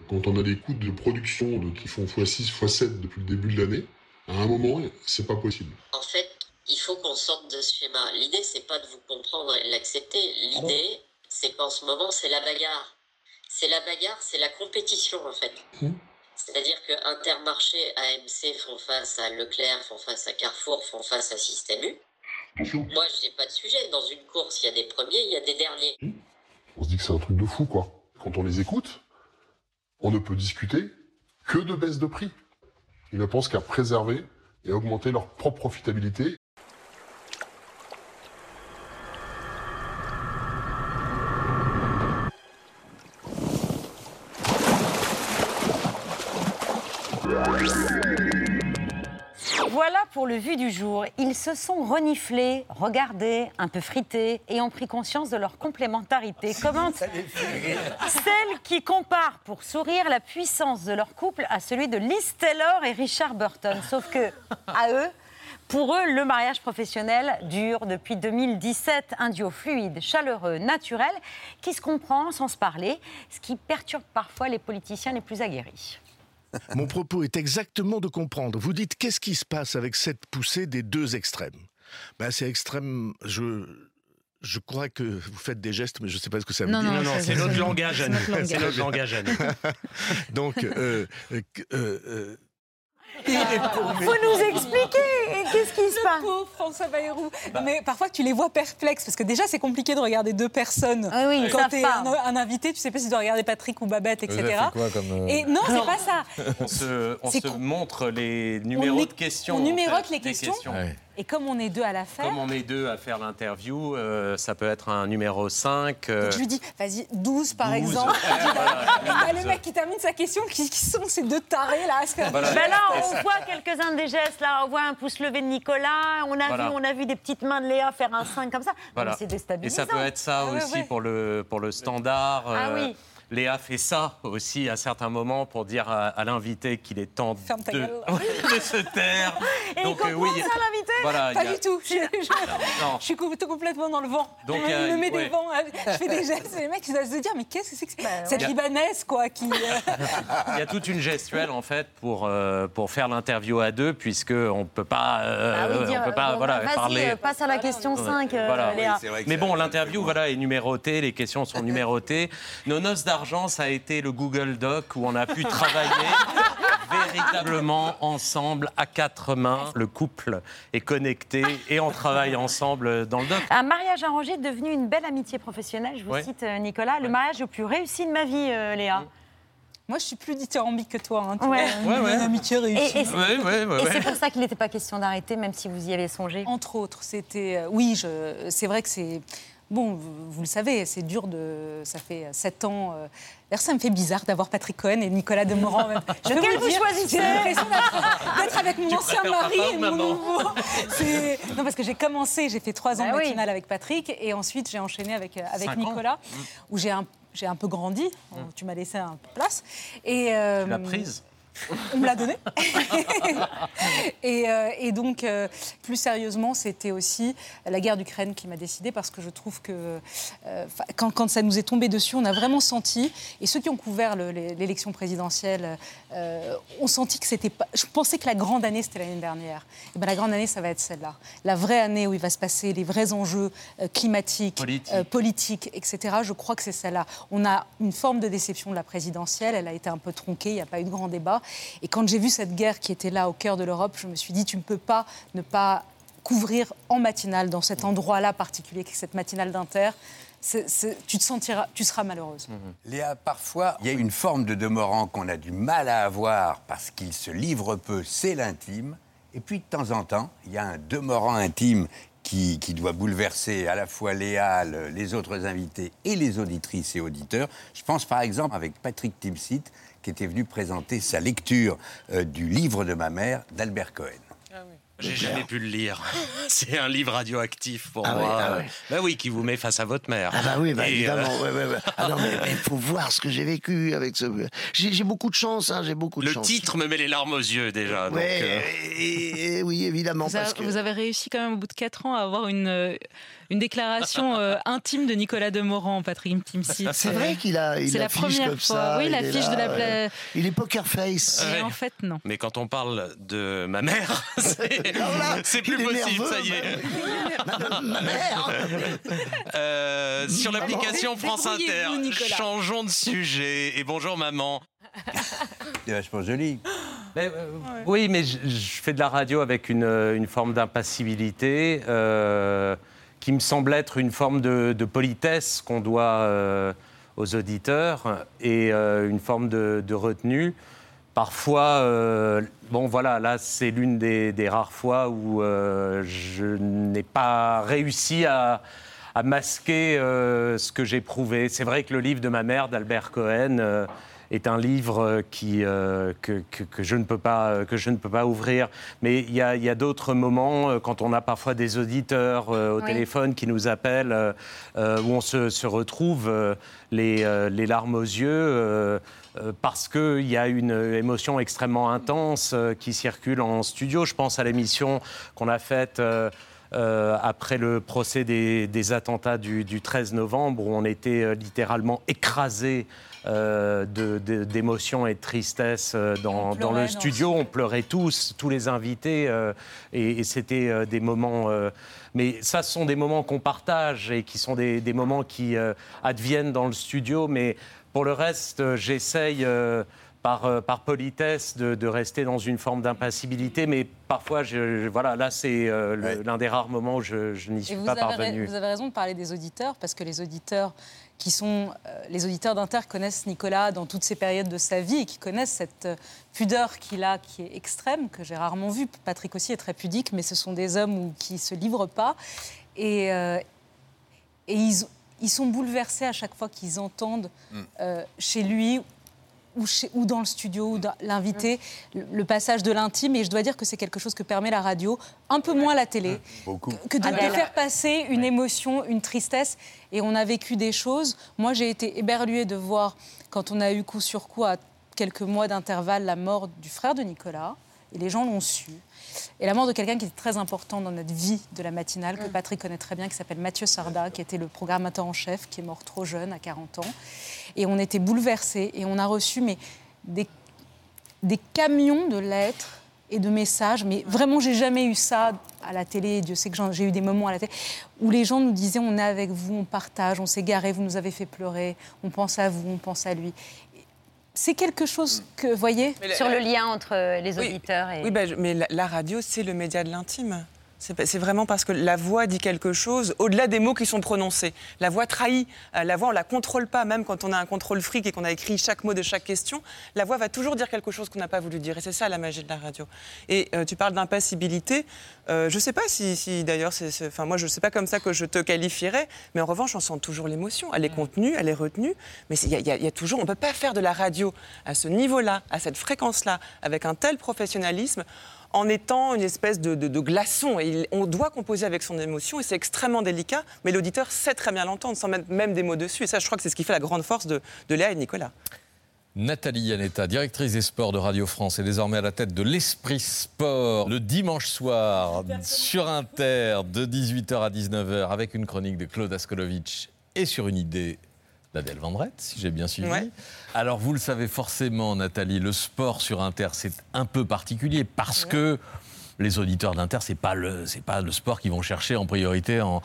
Quand on a des coûts de production de- qui font x6, x7 depuis le début de l'année, à un moment, c'est pas possible. En fait, il faut qu'on sorte de ce schéma. L'idée, c'est pas de vous comprendre et de l'accepter. L'idée, c'est qu'en ce moment, c'est la bagarre. C'est la bagarre, c'est la compétition, en fait. C'est-à-dire que Intermarché, AMC font face à Leclerc, font face à Carrefour, font face à Système U. Moi, je n'ai pas de sujet. Dans une course, il y a des premiers, il y a des derniers. On se dit que c'est un truc de fou, quoi. Quand on les écoute, on ne peut discuter que de baisse de prix. Ils ne pensent qu'à préserver et augmenter leur propre profitabilité. Voilà pour le vu du jour. Ils se sont reniflés, regardés, un peu frités et ont pris conscience de leur complémentarité. Comment Celle qui compare pour sourire la puissance de leur couple à celui de Liz Taylor et Richard Burton. Sauf que, à eux, pour eux, le mariage professionnel dure depuis 2017. Un duo fluide, chaleureux, naturel, qui se comprend sans se parler, ce qui perturbe parfois les politiciens les plus aguerris. Mon propos est exactement de comprendre. Vous dites qu'est-ce qui se passe avec cette poussée des deux extrêmes? Ben, C'est extrême. Je. Je crois que vous faites des gestes, mais je ne sais pas ce que ça veut Non, dire. non, non, c'est notre langage à nous. C'est notre langage à nous. [LAUGHS] Donc, euh, euh, euh, euh, Faut nous expliquer qu'est-ce qui se passe pauvre François Bayrou. Mais parfois tu les vois perplexes parce que déjà c'est compliqué de regarder deux personnes. Ah oui, Quand savent tu es pas. un, un invité, tu sais pas si tu dois regarder Patrick ou Babette, etc. Quoi comme, euh, Et non, c'est pas ça. On se, on montre les numéros on de questions. on en numérote fait, les questions. Ouais. Et comme on est deux à la faire. Comme on est deux à faire l'interview, euh, ça peut être un numéro 5. euh, Je lui dis, vas-y, 12 par 12. exemple. [LAUGHS] Voilà. Et là, le mec qui termine sa question, qui, qui sont ces deux tarés là à se faire Voilà. des Ben là, on voit quelques-uns des gestes. Là, on voit un pouce levé de Nicolas. On a, Voilà. vu, on a vu des petites mains de Léa faire un 5 comme ça. C'est Et déstabilisant. ça peut être ça Ah aussi ouais. Pour, le, pour le standard. Ah euh, oui. Léa fait ça aussi à certains moments pour dire à, à l'invité qu'il est temps [LAUGHS] de, se taire. Et il comprend y a- ça, l'invité Voilà, Pas a- du tout. Je, je- non. je suis com- complètement dans le vent. Donc, euh, me met ouais. des vents. Je fais des gestes. Et les mecs, ils doivent se dire, mais qu'est-ce que c'est que cette ouais. Libanaise, quoi, qui... euh, [LAUGHS] Il y a toute une gestuelle en fait pour, euh, pour faire l'interview à deux puisque on peut pas euh, Ah oui, dire, on peut pas bon, voilà vas-y, parler euh, passe à la question 5, euh, Voilà. Léa. Mais bon, l'interview voilà, est numérotée, les questions sont numérotées. Nos noces d'argent, ça a été le Google Doc où on a pu travailler [LAUGHS] véritablement ensemble à quatre mains. Le couple est connecté et on travaille ensemble dans le doc. Un mariage arrangé est devenu une belle amitié professionnelle. Je vous Ouais. cite, euh, Nicolas. Le mariage le plus réussi de ma vie, euh, Léa. Moi, je suis plus dithyrambique que toi. Hein, tu Ouais. vois, une- Ouais, une ouais. amitié réussie. Et, et c'est- Ouais, ouais, ouais, et ouais. c'est pour ça qu'il n'était pas question d'arrêter, même si vous y avez songé. Entre autres, c'était. euh, oui, je- c'est vrai que c'est. Bon, vous, vous le savez, c'est dur de. Ça fait sept ans. euh, D'ailleurs, ça me fait bizarre d'avoir Patrick Cohen et Nicolas Demorand. même. Je Lequel le vous dire, choisissez J'ai l'impression d'être avec mon Tu ancien mari et mon maman nouveau. C'est- Non, parce que j'ai commencé, j'ai fait trois ans Bah de oui. matinale avec Patrick et ensuite j'ai enchaîné avec, euh, avec. Nicolas, où j'ai un, j'ai un peu grandi. Tu m'as laissé un peu de place. Et, euh, Tu l'as prise? On me l'a donné. [LAUGHS] et, euh, et donc, euh, plus sérieusement, c'était aussi la guerre d'Ukraine qui m'a décidé parce que je trouve que euh, quand, ça nous est tombé dessus, on a vraiment senti, et ceux qui ont couvert l'élection présidentielle euh, ont senti que c'était pas. Je pensais que la grande année, c'était l'année dernière. Et ben, la grande année, ça va être celle-là. La vraie année où il va se passer les vrais enjeux euh, climatiques, Politique. euh, politique, etc. Je crois que c'est celle-là. On a une forme de déception de la présidentielle. Elle a été un peu tronquée. Il n'y a pas eu de grand débat. Et quand j'ai vu cette guerre qui était là au cœur de l'Europe, je me suis dit, tu ne peux pas ne pas couvrir en matinale, dans cet endroit-là particulier, cette matinale d'Inter. C'est- c'est- tu te sentiras, tu seras malheureuse. Léa, parfois, il y a une forme de Demorand qu'on a du mal à avoir parce qu'il se livre peu, c'est l'intime. Et puis, de temps en temps, il y a un Demorand intime qui, qui doit bouleverser à la fois Léa, le- les autres invités et les auditrices et auditeurs. Je pense par exemple avec Patrick Timsit, qui était venu présenter sa lecture euh, du livre de ma mère d'Albert Cohen. J'ai jamais pu le lire. [LAUGHS] C'est un livre radioactif pour Ah moi. ouais, ah ouais. Bah oui, qui vous met face à votre mère. Ah bah oui, bah Et, évidemment. euh, ouais, ouais, ouais. [LAUGHS] Ah non, mais il faut voir ce que j'ai vécu avec ce... J'ai j'ai beaucoup de chance, hein, j'ai beaucoup de Le chance. titre me met les larmes aux yeux déjà. donc, euh, et- et oui, évidemment. Vous, parce avez- que... vous avez réussi quand même au bout de 4 ans à avoir une, euh, une déclaration euh, intime de Nicolas Demorand, Patrick Timsit. C'est vrai qu'il a. il C'est la première comme fois. ça, oui, il la est fiche de la. ouais. pla- Il est poker face. Mais en fait, non. Mais quand on parle de ma mère, [LAUGHS] c'est c'est plus possible, nerveux, ça y est. Ma, ma mère Euh, sur l'application France Inter, changeons de sujet. Et bonjour maman. [LAUGHS] C'est vachement joli. Mais, euh, Oui, mais je, je fais de la radio avec une, une forme d'impassibilité euh, qui me semble être une forme de, politesse qu'on doit euh, aux auditeurs et euh, une forme de, retenue. Parfois, euh, bon voilà, là c'est l'une des, rares fois où je n'ai pas réussi à, masquer ce que j'éprouvais. C'est vrai que le livre de ma mère, d'Albert Cohen, est un livre euh, qui, euh, que, que- que je ne peux pas, euh, que je ne peux pas ouvrir. Mais il y a, il y a d'autres moments, quand on a parfois des auditeurs euh, au Oui. téléphone qui nous appellent, euh, où on se, se retrouve les, les larmes aux yeux. parce qu'il y a une émotion extrêmement intense qui circule en studio. Je pense à l'émission qu'on a faite euh, après le procès des, des attentats du, du 13 novembre, où on était euh, littéralement écrasés euh, d'émotion et de tristesse euh, dans, le studio. On pleurait tous, tous les invités, euh, et, et c'était des moments. mais ça, ce sont des moments qu'on partage et qui sont des, des moments qui adviennent dans le studio. Mais pour le reste, j'essaye. Euh, par, par politesse, de, de rester dans une forme d'impassibilité, mais parfois, je, je- voilà, là, c'est euh, l'un des rares moments où je, je n'y suis pas parvenu. vous avez raison de parler des auditeurs, parce que les auditeurs qui sont euh, les auditeurs d'Inter connaissent Nicolas dans toutes ces périodes de sa vie et qui connaissent cette euh, pudeur qu'il a qui est extrême, que j'ai rarement vue. Patrick aussi est très pudique, mais ce sont des hommes où, qui ne se livrent pas. Et, euh, et ils, ils sont bouleversés à chaque fois qu'ils entendent Mm. euh, chez lui ou, chez- ou dans le studio, ou dans l'invité, le, le passage de l'intime. Et je dois dire que c'est quelque chose que permet la radio, un peu moins la télé, Beaucoup. que de, de faire passer une émotion, une tristesse. Et on a vécu des choses. Moi, j'ai été éberluée de voir, quand on a eu coup sur coup, à quelques mois d'intervalle, la mort du frère de Nicolas. Et les gens l'ont su. Et la mort de quelqu'un qui est très important dans notre vie de la matinale, que Patrick connaît très bien, qui s'appelle Mathieu Sarda, qui était le programmateur en chef, qui est mort trop jeune, à 40 ans. Et on était bouleversés. Et on a reçu mais, des, des camions de lettres et de messages. Mais vraiment, j'ai jamais eu ça à la télé. Dieu sait que j'ai eu des moments à la télé où les gens nous disaient on est avec vous, on partage, on s'est garé, vous nous avez fait pleurer, on pense à vous, on pense à lui. C'est quelque chose que, vous voyez, Mais la- Sur le lien entre euh, les Oui. auditeurs et... Oui, bah, mais la, la radio, c'est le média de l'intime. C'est vraiment parce que la voix dit quelque chose au-delà des mots qui sont prononcés. La voix trahit. Euh, La voix, on la contrôle pas, même quand on a un contrôle fric et qu'on a écrit chaque mot de chaque question. La voix va toujours dire quelque chose qu'on n'a pas voulu dire. Et c'est ça la magie de la radio. Et euh, tu parles d'impassibilité. Euh, je sais pas si, si d'ailleurs, enfin moi je sais pas comme ça que je te qualifierais, mais en revanche, on sent toujours l'émotion. Elle est contenue, elle est retenue, mais il y, y a toujours, on peut pas faire de la radio à ce niveau-là, à cette fréquence-là, avec un tel professionnalisme en étant une espèce de, de- de glaçon. Et il- on doit composer avec son émotion et c'est extrêmement délicat, mais l'auditeur sait très bien l'entendre sans mettre même des mots dessus. Et ça, je crois que c'est ce qui fait la grande force de, de Léa et de Nicolas. Nathalie Yanetta, directrice des sports de Radio France, est désormais à la tête de l'Esprit Sport le dimanche soir sur Inter de 18h à 19h avec une chronique de Claude Askolovitch et sur une idée d'Adèle Vendrette, si j'ai bien suivi. Ouais. Alors vous le savez forcément, Nathalie, le sport sur Inter, c'est un peu particulier parce que les auditeurs d'Inter, c'est pas le c'est pas le sport qu'ils vont chercher en priorité en,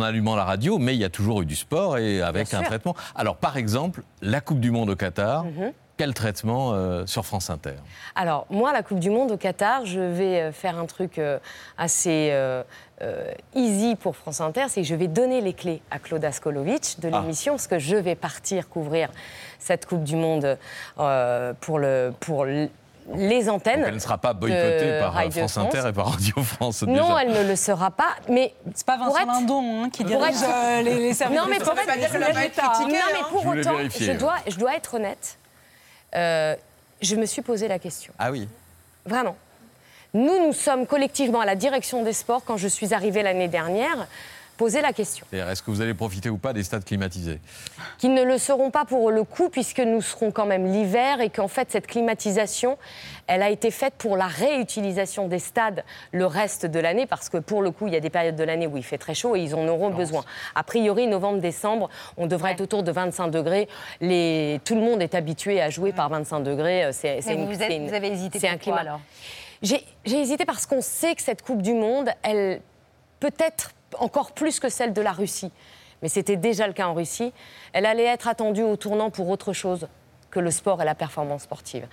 allumant la radio, mais il y a toujours eu du sport et avec Bien un sûr. traitement. Alors par exemple, la Coupe du Monde au Qatar, Mhm. Quel traitement euh, sur France Inter Alors, moi, la Coupe du Monde au Qatar, je vais euh, faire un truc euh, assez euh, euh, easy pour France Inter, c'est que je vais donner les clés à Claude Askolovitch de Ah. l'émission, parce que je vais partir couvrir cette Coupe du Monde euh, pour, le, pour les antennes. Donc elle ne sera pas boycottée par Radio France Inter et par Radio France Non, déjà. elle ne le sera pas, mais c'est pas Vincent Lindon hein, qui dirige être- euh, les, les services Non, mais de pour être, hein. Non, mais Je autant, je ouais. dois, je dois être honnête. Euh, je me suis posé la question. Ah oui. Vraiment. Nous, nous sommes collectivement à la direction des sports, quand je suis arrivée l'année dernière, la question. Est-ce que vous allez profiter ou pas des stades climatisés Qu'ils ne le seront pas pour le coup, puisque nous serons quand même l'hiver et qu'en fait, cette climatisation, elle a été faite pour la réutilisation des stades le reste de l'année, parce que pour le coup, il y a des périodes de l'année où il fait très chaud et ils en auront besoin. A priori, novembre-décembre, on devrait être autour de 25 degrés. Les... Tout le monde est habitué à jouer par 25 degrés. euh, C'est, c'est Mais une- vous, c'est êtes- une- vous avez hésité c'est un climat. alors? J'ai j'ai hésité parce qu'on sait que cette Coupe du Monde, elle peut-être encore plus que celle de la Russie, mais c'était déjà le cas en Russie, elle allait être attendue au tournant pour autre chose que le sport et la performance sportive.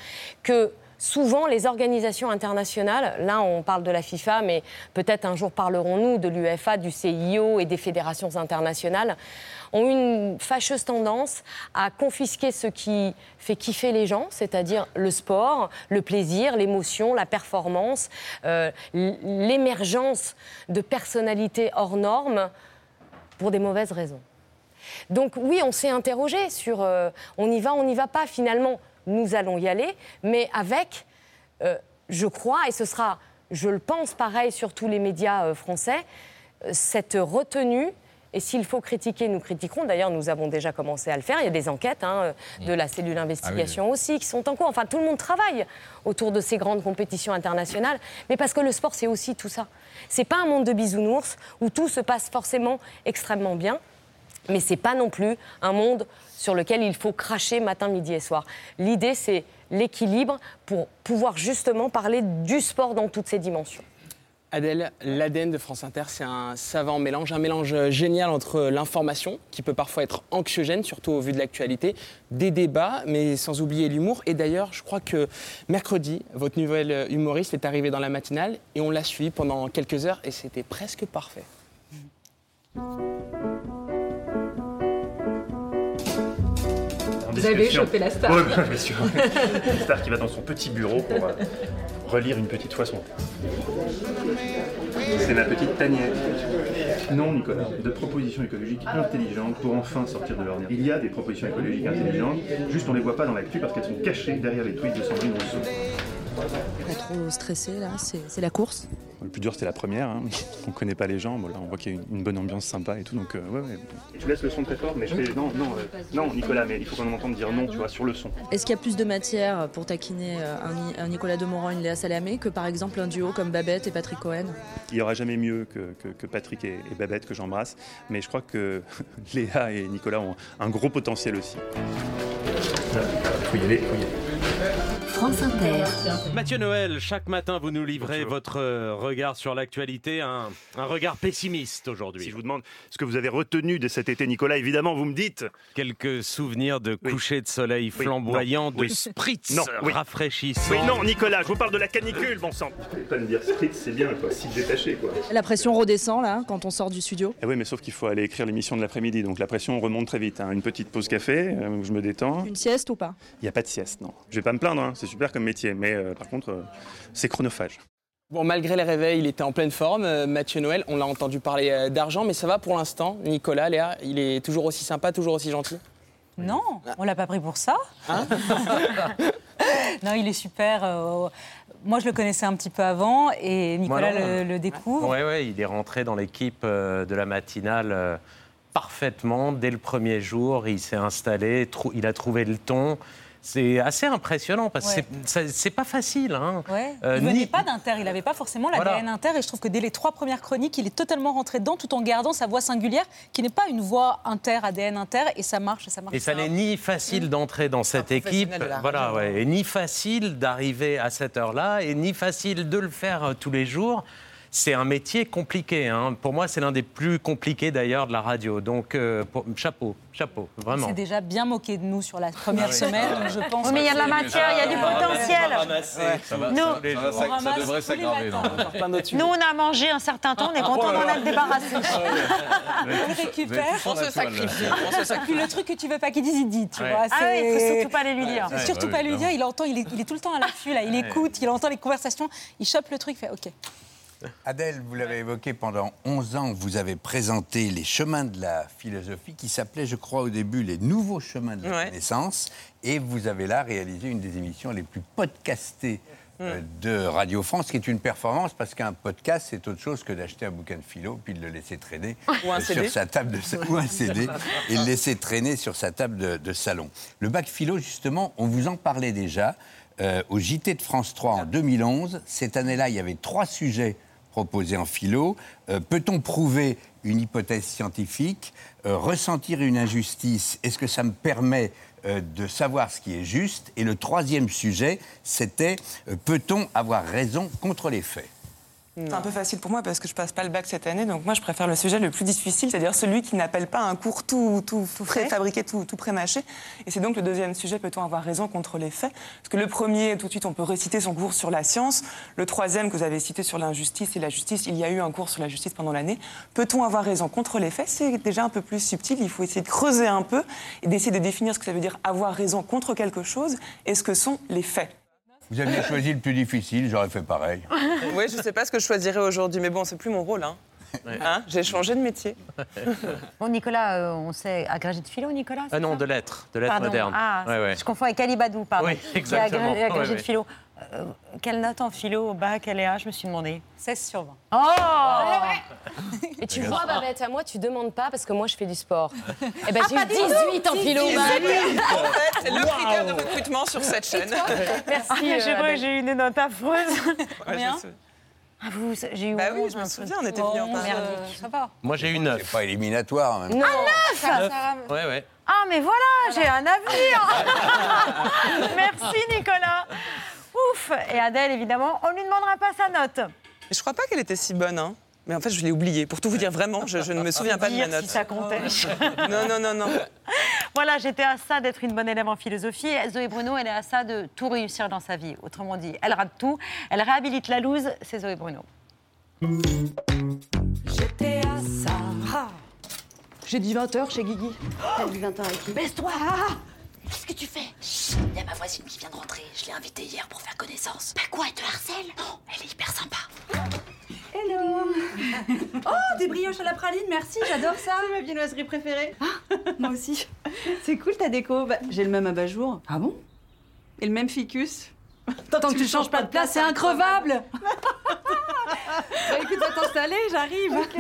Que souvent, les organisations internationales, là on parle de la FIFA, mais peut-être un jour parlerons-nous de l'UEFA, du CIO et des fédérations internationales, ont une fâcheuse tendance à confisquer ce qui fait kiffer les gens, c'est-à-dire le sport, le plaisir, l'émotion, la performance, euh, l'émergence de personnalités hors normes pour des mauvaises raisons. Donc oui, on s'est interrogé sur euh, on y va, on n'y va pas. Finalement, nous allons y aller, mais avec, euh, je crois, et ce sera, je le pense, pareil sur tous les médias euh, français, euh, cette retenue. Et s'il faut critiquer, nous critiquerons. D'ailleurs, nous avons déjà commencé à le faire. Il y a des enquêtes hein, euh, de la cellule investigation aussi qui sont en cours. Enfin, tout le monde travaille autour de ces grandes compétitions internationales. Mais parce que le sport, c'est aussi tout ça. C'est pas un monde de bisounours où tout se passe forcément extrêmement bien. Mais c'est pas non plus un monde sur lequel il faut cracher matin, midi et soir. L'idée, c'est l'équilibre pour pouvoir justement parler du sport dans toutes ses dimensions. Adèle, l'ADN de France Inter, c'est un savant mélange, un mélange génial entre l'information, qui peut parfois être anxiogène, surtout au vu de l'actualité, des débats, mais sans oublier l'humour. Et d'ailleurs, je crois que mercredi, votre nouvelle humoriste est arrivée dans la matinale et on l'a suivi pendant quelques heures et c'était presque parfait. Vous avez chopé la star. Oui, bien sûr. [LAUGHS] Une star qui va dans son petit bureau pour euh, relire une petite fois son texte. C'est ma petite tanière. Non, Nicolas, de propositions écologiques intelligentes pour enfin sortir de l'ordinaire. Il y a des propositions écologiques intelligentes, juste on les voit pas dans l'actu parce qu'elles sont cachées derrière les tweets de Sandrine Rousseau. Pas trop stressé là, c'est la course. Le plus dur, c'était la première. Hein. [LAUGHS] On connaît pas les gens. Bon, là, on voit qu'il y a une, une bonne ambiance sympa et tout. Donc, euh, ouais, ouais. Tu laisses le son très fort, mais je fais non, non, euh, non, Nicolas, mais il faut qu'on entende dire non, tu vois, sur le son. Est-ce qu'il y a plus de matière pour taquiner euh, un, Ni- un Nicolas Demorand et une Léa Salamé que par exemple un duo comme Babette et Patrick Cohen? Il n'y aura jamais mieux que, que- que Patrick et, et Babette que j'embrasse, mais je crois que [LAUGHS] Léa et Nicolas ont un gros potentiel aussi. Faut y aller, faut y aller. France Inter. Mathieu Noël, chaque matin vous nous livrez votre euh, regard sur l'actualité, un, un regard pessimiste aujourd'hui. Si je vous demande ce que vous avez retenu de cet été, Nicolas, évidemment, vous me dites. Quelques souvenirs de coucher de soleil Oui, flamboyant, non, de oui. spritz Non, oui. rafraîchissant. Oui, non, Nicolas, je vous parle de la canicule, bon sang. Vous pas me dire spritz, c'est bien, quoi, si détaché, quoi. La pression redescend là quand on sort du studio Eh oui, mais sauf qu'il faut aller écrire l'émission de l'après-midi, donc la pression remonte très vite. hein. Une petite pause café, euh, où je me détends. Une sieste ou pas? Il n'y a pas de sieste, non. Je vais pas me plaindre, hein, c'est super comme métier, mais euh, par contre, euh, c'est chronophage. Bon, malgré les réveils, il était en pleine forme. euh, Mathieu Noël, on l'a entendu parler d'argent, mais ça va pour l'instant. Nicolas, Léa, il est toujours aussi sympa, toujours aussi gentil? Non, on l'a pas pris pour ça. Hein? [LAUGHS] Non, il est super. euh, moi, je le connaissais un petit peu avant et Nicolas Moi, le, le découvre. Ouais, ouais, il est rentré dans l'équipe euh, de la matinale euh, parfaitement dès le premier jour. Il s'est installé, il a trouvé le ton. C'est assez impressionnant parce que Ouais. c'est- pas facile. Hein. Ouais. Euh, il venait ni- pas d'Inter, il n'avait pas forcément l'ADN Voilà. Inter et je trouve que dès les trois premières chroniques, il est totalement rentré dedans tout en gardant sa voix singulière qui n'est pas une voix Inter, ADN Inter et ça marche, ça marche. Et ça n'est ni facile d'entrer dans cette équipe, la voilà, ouais, et ni facile d'arriver à cette heure-là, et ni facile de le faire euh, tous les jours. C'est un métier compliqué. hein. Pour moi, c'est l'un des plus compliqués d'ailleurs de la radio. Donc, euh, pour- chapeau, chapeau, Il vraiment. s'est déjà bien moqué de nous sur la première Ah oui. semaine, donc je pense. Oui, mais il y a de la matière, il y a du potentiel. Ouais. Nous, Ça, va, ça- ça devrait s'aggraver. nous, on a mangé un certain temps, on est content d'en être débarrassé. On récupère. On se sacrifie, Et puis le truc que tu veux pas qu'il dise, il dit, tu Ouais. vois. Ah oui, il faut c'est- surtout pas les lui dire. C'est Ouais, surtout ouais, pas lui dire, il entend, il est, il est tout le temps à l'affût, là, il écoute, il entend les conversations, il chope le truc, il fait OK. Adèle, vous l'avez évoqué pendant 11 ans, vous avez présenté les chemins de la philosophie qui s'appelait, je crois, au début les nouveaux chemins de la Ouais. connaissance. Et vous avez là réalisé une des émissions les plus podcastées euh, de Radio France, qui est une performance parce qu'un podcast, c'est autre chose que d'acheter un bouquin de philo puis de le laisser traîner [LAUGHS] Ou un euh, CD. sur sa table de ou un CD [LAUGHS] et le laisser traîner sur sa table de, de salon. Le bac philo, justement, on vous en parlait déjà euh, au JT de France 3 en 2011. Cette année-là, il y avait trois sujets proposés en philo. Euh, Peut-on prouver une hypothèse scientifique Euh, Ressentir une injustice, est-ce que ça me permet euh, de savoir ce qui est juste? Et le troisième sujet, c'était peut-on avoir raison contre les faits? C'est un peu facile pour moi parce que je passe pas le bac cette année, donc moi je préfère le sujet le plus difficile, c'est-à-dire celui qui n'appelle pas un cours tout, tout, préfabriqué, tout, tout pré-mâché. Et c'est donc le deuxième sujet, peut-on avoir raison contre les faits? Parce que le premier, tout de suite, on peut réciter son cours sur la science. Le troisième que vous avez cité sur l'injustice et la justice, il y a eu un cours sur la justice pendant l'année. Peut-on avoir raison contre les faits? C'est déjà un peu plus subtil, il faut essayer de creuser un peu et d'essayer de définir ce que ça veut dire avoir raison contre quelque chose et ce que sont les faits. Vous aviez choisi le plus difficile, j'aurais fait pareil. [LAUGHS] Oui, je sais pas ce que je choisirais aujourd'hui, mais bon, c'est plus mon rôle. Hein. Hein, J'ai changé de métier. [LAUGHS] Bon, Nicolas, euh, on sait agrégé de philo, Nicolas Ah non, de lettres, de lettres Pardon. modernes. Ah, Ouais, ouais. je confonds avec Ali Badou, pardon. Oui, qui est exactement. agrégé, agrégé Ouais, de ouais. philo. Euh, quelle note en philo au bac, Léa Je me suis demandé. 16 sur 20. Oh Et tu vois, Babette, à moi, tu demandes pas parce que moi, je fais du sport. [LAUGHS] Eh ben, Ah, j'ai eu du tout. 18 en philo. C'est bah oui. en fait, c'est le critère de recrutement sur cette chaîne. [LAUGHS] Merci. Ah, j'ai euh, j'ai eu. Ouais, Combien je [LAUGHS] sais. Ah, vous, j'ai eu Bah oui, 11, je me souviens, on était venus en Bon, parler. euh, ça va. Moi, j'ai eu C'est 9. pas éliminatoire en même temps. Non. Neuf Ouais, ouais. Ah, mais voilà, j'ai un avenir Merci, Nicolas Ouf Et Adèle, évidemment, on ne lui demandera pas sa note. Mais je crois pas qu'elle était si bonne. Hein. Mais en fait, je l'ai oubliée. Pour tout vous dire, vraiment, je, je ne me souviens pas de ma note. si ça comptait. Non, non, non, non. [LAUGHS] Voilà, j'étais à ça d'être une bonne élève en philosophie. Et Zoé Bruno, elle est à ça de tout réussir dans sa vie. Autrement dit, elle rate tout. Elle réhabilite la loose, c'est Zoé Bruno. J'étais à ça. J'ai dit 20h chez Guigui. [GASPS] T'as dit 20h avec qui Baisse-toi Qu'est-ce que tu fais? Il y a ma voisine qui vient de rentrer. Je l'ai invitée hier pour faire connaissance. Bah quoi, elle te harcèle? Non, elle est hyper sympa. Hello [LAUGHS] Oh, des brioches à la praline, merci, j'adore ça C'est ma viennoiserie préférée. Ah, moi aussi. [LAUGHS] C'est cool ta déco. Bah, J'ai le même abat-jour. Ah bon? Et le même ficus. Tant que tu changes pas de place, c'est increvable [LAUGHS] Bah écoute, va t'installer, j'arrive. Ok.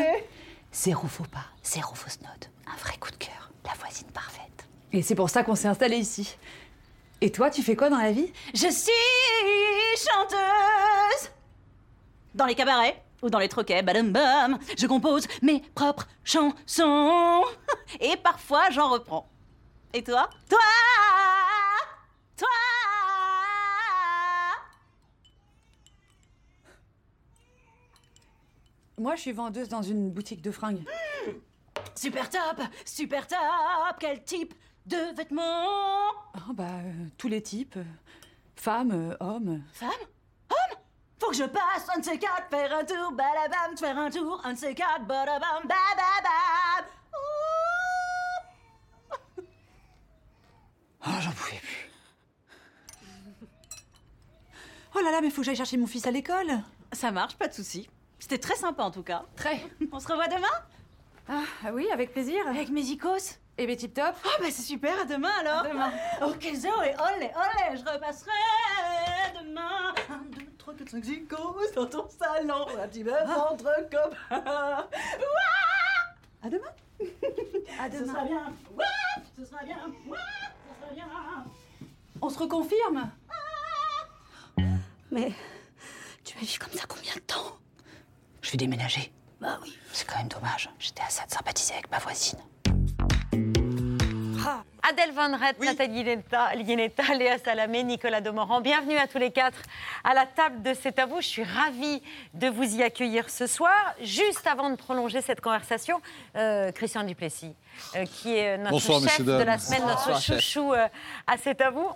Zéro faux pas, zéro fausse note. Un vrai coup de cœur. La voisine parfaite. Et c'est pour ça qu'on s'est installé ici. Et toi, tu fais quoi dans la vie? Je suis chanteuse Dans les cabarets ou dans les troquets, badam bam, je compose mes propres chansons. [LAUGHS] Et parfois, j'en reprends. Et toi? Toi Toi Moi, je suis vendeuse dans une boutique de fringues. Super top Super top Quel type de vêtements Oh, bah, euh, tous les types. euh, Femmes, euh, hommes. Femme Homme Faut que je passe un de ces quatre, faire un tour, balabam, faire un tour, un de ces quatre, badabam, bababam. Oh, j'en pouvais plus. Oh là là, mais faut que j'aille chercher mon fils à l'école. Ça marche, pas de souci. C'était très sympa en tout cas. Très. On se revoit demain? Ah, ah oui, avec plaisir. Avec mes icos Et mes tip top. Oh bah c'est super, à demain alors. À demain. Ok Zoé, olé, olé, je repasserai demain. 1, 2, 3, 4, 5, 6 causes dans ton salon. Un petit peu entre copains. À demain. À Ce demain. sera bien. Ouah, Ce sera bien. Ouah, Ce sera bien. On se reconfirme. Mais tu vas vivre comme ça combien de temps? Je vais déménager. Bah oui. C'est quand même dommage. J'étais à ça de sympathiser avec ma voisine. Adèle Van Rett, Nathalie Lienetta, Léa Salamé, Nicolas Demorand. Bienvenue à tous les quatre à la table de C'est à vous. Je suis ravie de vous y accueillir ce soir. Juste avant de prolonger cette conversation, euh, Christian Duplessis, euh, qui est notre Bonsoir, chef de la semaine, notre Bonsoir, chouchou euh, à C'est à vous.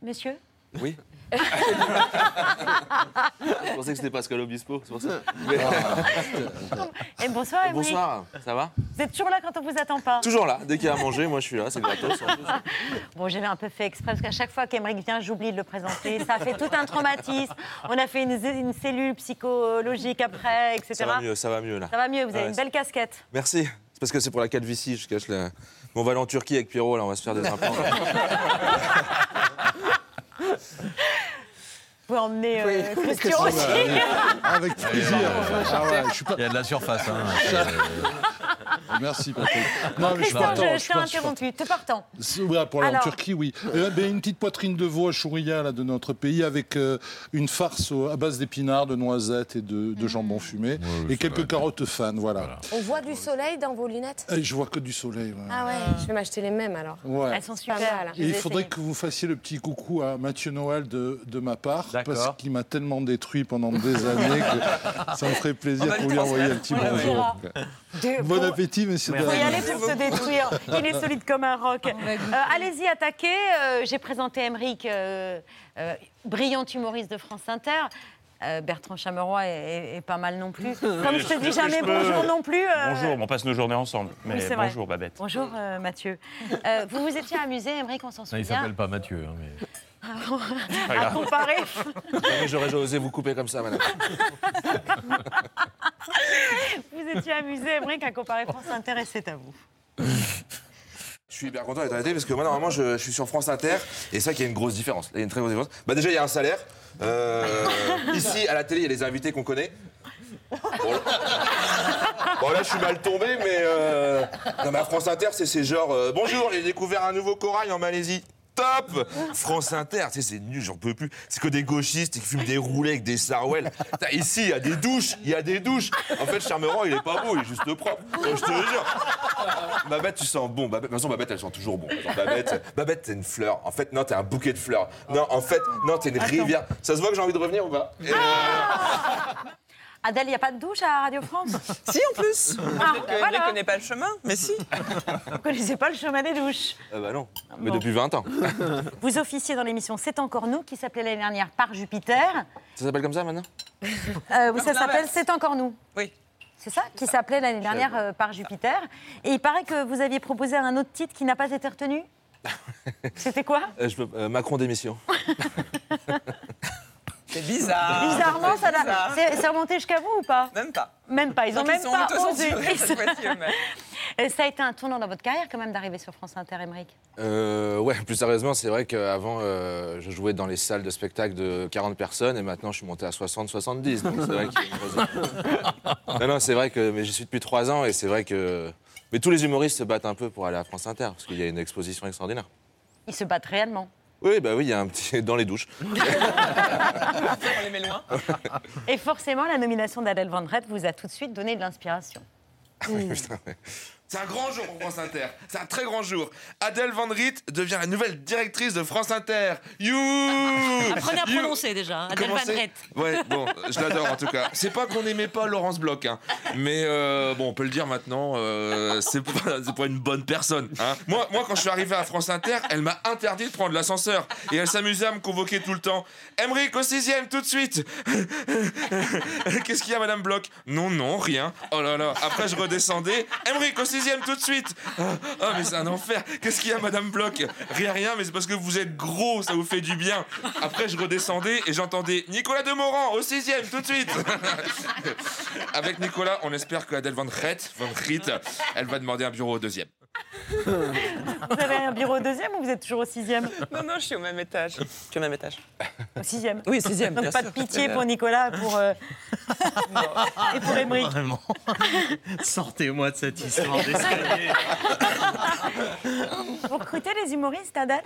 Monsieur Oui. [LAUGHS] je pensais que c'était Pascal Obispo, c'est pour ça. [LAUGHS] Mais- Et bonsoir, Émeric. Bonsoir, ça va? Vous êtes toujours là quand on vous attend pas? Toujours là, dès qu'il y a à manger, moi je suis là, c'est gratos. [LAUGHS] Bon, j'avais un peu fait exprès parce qu'à chaque fois qu'Emeric vient, j'oublie de le présenter. Ça a fait tout un traumatisme. On a fait une, une cellule psychologique après, etc. Ça va mieux, ça va mieux là. Ça va mieux, vous avez Ouais, une belle casquette. Merci. C'est parce que c'est pour la calvitie, je cache la... Bon, on va aller en Turquie avec Pierrot, là, on va se faire des implants. Vous pouvez emmener euh, Oui. Christian aussi. Avec plaisir. Ah ouais, je suis pas- Il y a de la surface. hein. [LAUGHS] Merci Patrick. Non, mais je partant, je, je je interrompu. Te partant. Ouais, pour aller en Turquie, oui. Euh, ben, une petite poitrine de veau à Chouria, là, de notre pays, avec euh, une farce au- à base d'épinards, de noisettes et de, de jambon fumé, et quelques carottes fans, voilà. On voit du soleil dans vos lunettes? Et je vois que du soleil. ouais. Ah ouais, je vais m'acheter les mêmes alors. Ouais. Elles sont super. mal. Et il faudrait que vous fassiez le petit coucou à Mathieu Noël de, de ma part, parce qu'il m'a tellement détruit pendant des années que ça me ferait plaisir le lui envoyer un petit bonjour. De- Bon pour- appétit, messieurs Il faut y aller pour se détruire. Il est solide comme un roc. Euh, Allez-y, attaquez. Euh, J'ai présenté Emeric, euh, euh, brillant humoriste de France Inter. Euh, Bertrand Chameroy est, est- est pas mal non plus. [LAUGHS] Comme je te dis jamais peux- bonjour non plus. euh, Bonjour, on passe nos journées ensemble. Mais Oui, c'est vrai. bonjour, Babette. Bonjour euh, Mathieu. Euh, vous vous étiez amusé, Emeric, on s'en souvient. il s'appelle pas Mathieu. hein, mais... pas à grave. comparer. Jamais j'aurais osé vous couper comme ça, madame. vous étiez amusé, Emeric, à comparer France Inter et c'est à vous. Je suis hyper content d'être arrêté parce que moi, normalement, je, je suis sur France Inter et c'est ça qu'il y a une grosse différence. Il y a une très grosse différence. Bah, déjà, il y a un salaire. Euh, ici, à la télé, il y a les invités qu'on connaît. Bon, là, bon, là, je suis mal tombé, mais. Euh... Non, mais à France Inter, c'est c'est genre euh, Bonjour, j'ai découvert un nouveau corail en Malaisie. Top France Inter, tu sais, c'est nul, j'en peux plus. C'est que des gauchistes qui fument des roulets avec des sarouels. Ici, il y a des douches, il y a des douches. En fait, Charmeran, il est pas beau, il est juste propre. Euh, Je te jure. Babette, tu sens bon. Babette, de toute façon, Babette, elle sent toujours bon. Genre, Babette, Babette, t'es une fleur. En fait, non, t'es un bouquet de fleurs. Non, en fait, non, t'es une rivière. Ça se voit que j'ai envie de revenir ou pas? Et, euh, Adèle, il n'y a pas de douche à Radio France [LAUGHS] Si, en plus. Ah, que voilà. ne connaît pas le chemin, mais si. Vous ne connaissez pas le chemin des douches. Ah bah non, mais Bon. depuis 20 ans. [LAUGHS] Vous officiez dans l'émission C'est encore nous, qui s'appelait l'année dernière Par Jupiter. Ça s'appelle comme ça maintenant Euh, oui, ça Non, s'appelle. C'est encore nous. Oui. C'est ça Qui s'appelait l'année dernière euh, Par Jupiter. Et il paraît que vous aviez proposé un autre titre qui n'a pas été retenu [LAUGHS] C'était quoi? Euh, je peux- euh, Macron démission. C'est bizarre. Bizarrement, ça l'a- bizarre. c'est remonté jusqu'à vous ou pas Même pas. Même pas. Ils ont Donc, ils même sont pas osé. cette fois-ci, eux-mêmes. Et Ça a été un tournant dans votre carrière quand même d'arriver sur France Inter, Émeric. Euh, ouais, plus sérieusement, c'est vrai qu'avant, euh, je jouais dans les salles de spectacle de 40 personnes et maintenant, je suis monté à 60, 70. Donc, c'est vrai qu'il y a une grosse- [LAUGHS] non, non, c'est vrai que mais j'y suis depuis trois ans et c'est vrai que. Mais tous les humoristes se battent un peu pour aller à France Inter parce qu'il y a une exposition extraordinaire. Ils se battent réellement. Oui, bah oui, il y a un petit [LAUGHS] dans les douches. On les met loin. Et forcément, la nomination d'Adèle Van Dret vous a tout de suite donné de l'inspiration. Ouais. C'est un grand jour pour France Inter. C'est un très grand jour. Adèle Van Riet devient la nouvelle directrice de France Inter. You Apprenez à You prononcer déjà, hein. Adèle Van c'est Dret. Ouais, bon, je l'adore en tout cas. C'est pas qu'on n'aimait pas Laurence Bloch, hein. mais euh, bon, on peut le dire maintenant, euh, c'est pas, c'est pas une bonne personne. Hein. Moi, moi, quand je suis arrivé à France Inter, elle m'a interdit de prendre l'ascenseur et elle s'amusait à me convoquer tout le temps. Emmerich au sixième, tout de suite Qu'est-ce qu'il y a, Madame Bloch? Non, non, rien. Oh là là. Après, je redescendais. Emmerich au sixième, tout de suite. Ah, mais c'est un enfer. Qu'est-ce qu'il y a, Madame Bloch? Rien, rien, mais c'est parce que vous êtes gros, ça vous fait du bien. Après, je redescendais et j'entendais Nicolas Demorand au sixième, tout de suite. Avec Nicolas, on espère que Adèle Van Riet, Van elle va demander un bureau au deuxième. Vous avez un bureau au deuxième ou vous êtes toujours au sixième? Non, non, je suis au même étage. Je suis au même étage. Au sixième Oui, sixième, Donc bien pas sûr. de pitié pour Nicolas pour, euh, [LAUGHS] et pour Émeric. Vraiment. [LAUGHS] Sortez-moi de cette histoire [LAUGHS] d'escalier. Vous recrutez les humoristes, Adèle?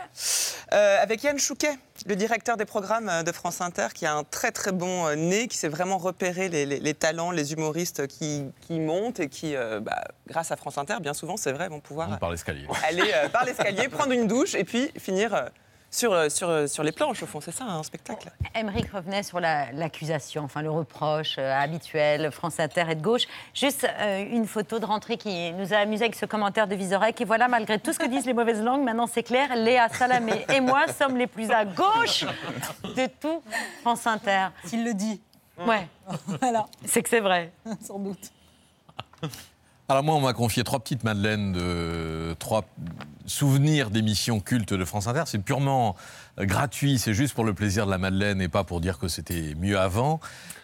Euh, avec Yann Chouquet, le directeur des programmes euh, de France Inter, qui a un très très bon euh, nez, qui sait vraiment repérer les, les- les talents, les humoristes qui, qui montent et qui, euh, bah, grâce à France Inter, bien souvent, c'est vrai, vont pouvoir Par aller euh, par l'escalier, [LAUGHS] prendre une douche et puis finir sur, euh, sur, euh, sur les planches, au fond. C'est ça, un spectacle? Émeric revenait sur la- l'accusation, enfin le reproche euh, habituel, France Inter est de gauche. Juste euh, une photo de rentrée qui nous a amusé avec ce commentaire de Vizorek. Et voilà, malgré tout ce que disent les mauvaises langues, maintenant c'est clair, Léa Salamé et moi sommes les plus à gauche de tout France Inter. S'il le dit. Ouais, [LAUGHS] Voilà, c'est que c'est vrai. [LAUGHS] sans doute. Alors moi, on m'a confié trois petites madeleines de trois souvenirs d'émissions cultes de France Inter. C'est purement gratuit, c'est juste pour le plaisir de la madeleine et pas pour dire que c'était mieux avant.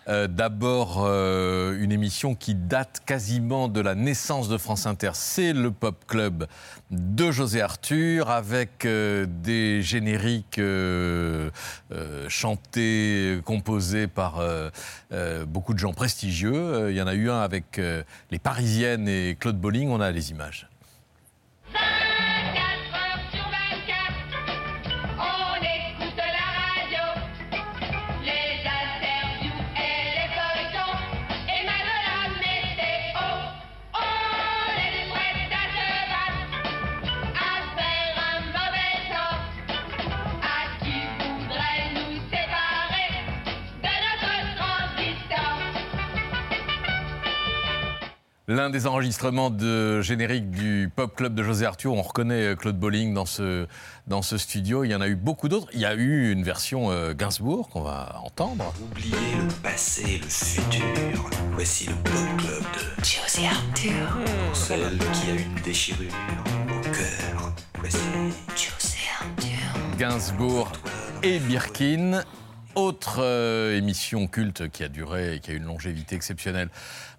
Euh, D'abord, euh, une émission qui date quasiment de la naissance de France Inter. C'est le Pop Club de José Arthur avec euh, des génériques chantés, composés par beaucoup de gens prestigieux. Il y en a eu un avec les Parisiennes et Claude Bolling. On a les images. L'un des enregistrements de générique du Pop Club de José Arthur, on reconnaît euh, Claude Bolling dans ce, dans ce studio. Il y en a eu beaucoup d'autres. Il y a eu une version euh, Gainsbourg qu'on va entendre. Oubliez le passé, le futur. Voici le Pop Club de José Arthur. Pour celle qui a une déchirure au cœur. Voici José Arthur. Gainsbourg et Birkin. Autre euh, émission culte qui a duré et qui a une longévité exceptionnelle,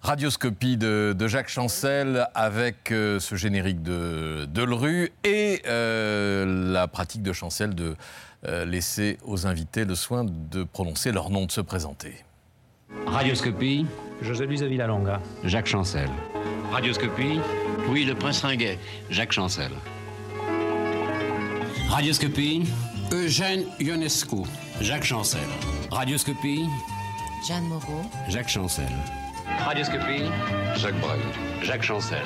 Radioscopie de, de Jacques Chancel avec euh, ce générique de Delru et euh, la pratique de Chancel de euh, laisser aux invités le soin de prononcer leur nom, de se présenter. Radioscopie. José Luis Villalonga. Jacques Chancel. Radioscopie. Louis le Prince Ringuet. Jacques Chancel. Radioscopie. Eugène Ionescu. Jacques Chancel. Radioscopie. Jeanne Moreau. Jacques Chancel. Radioscopie. Jacques Brel. Jacques Chancel.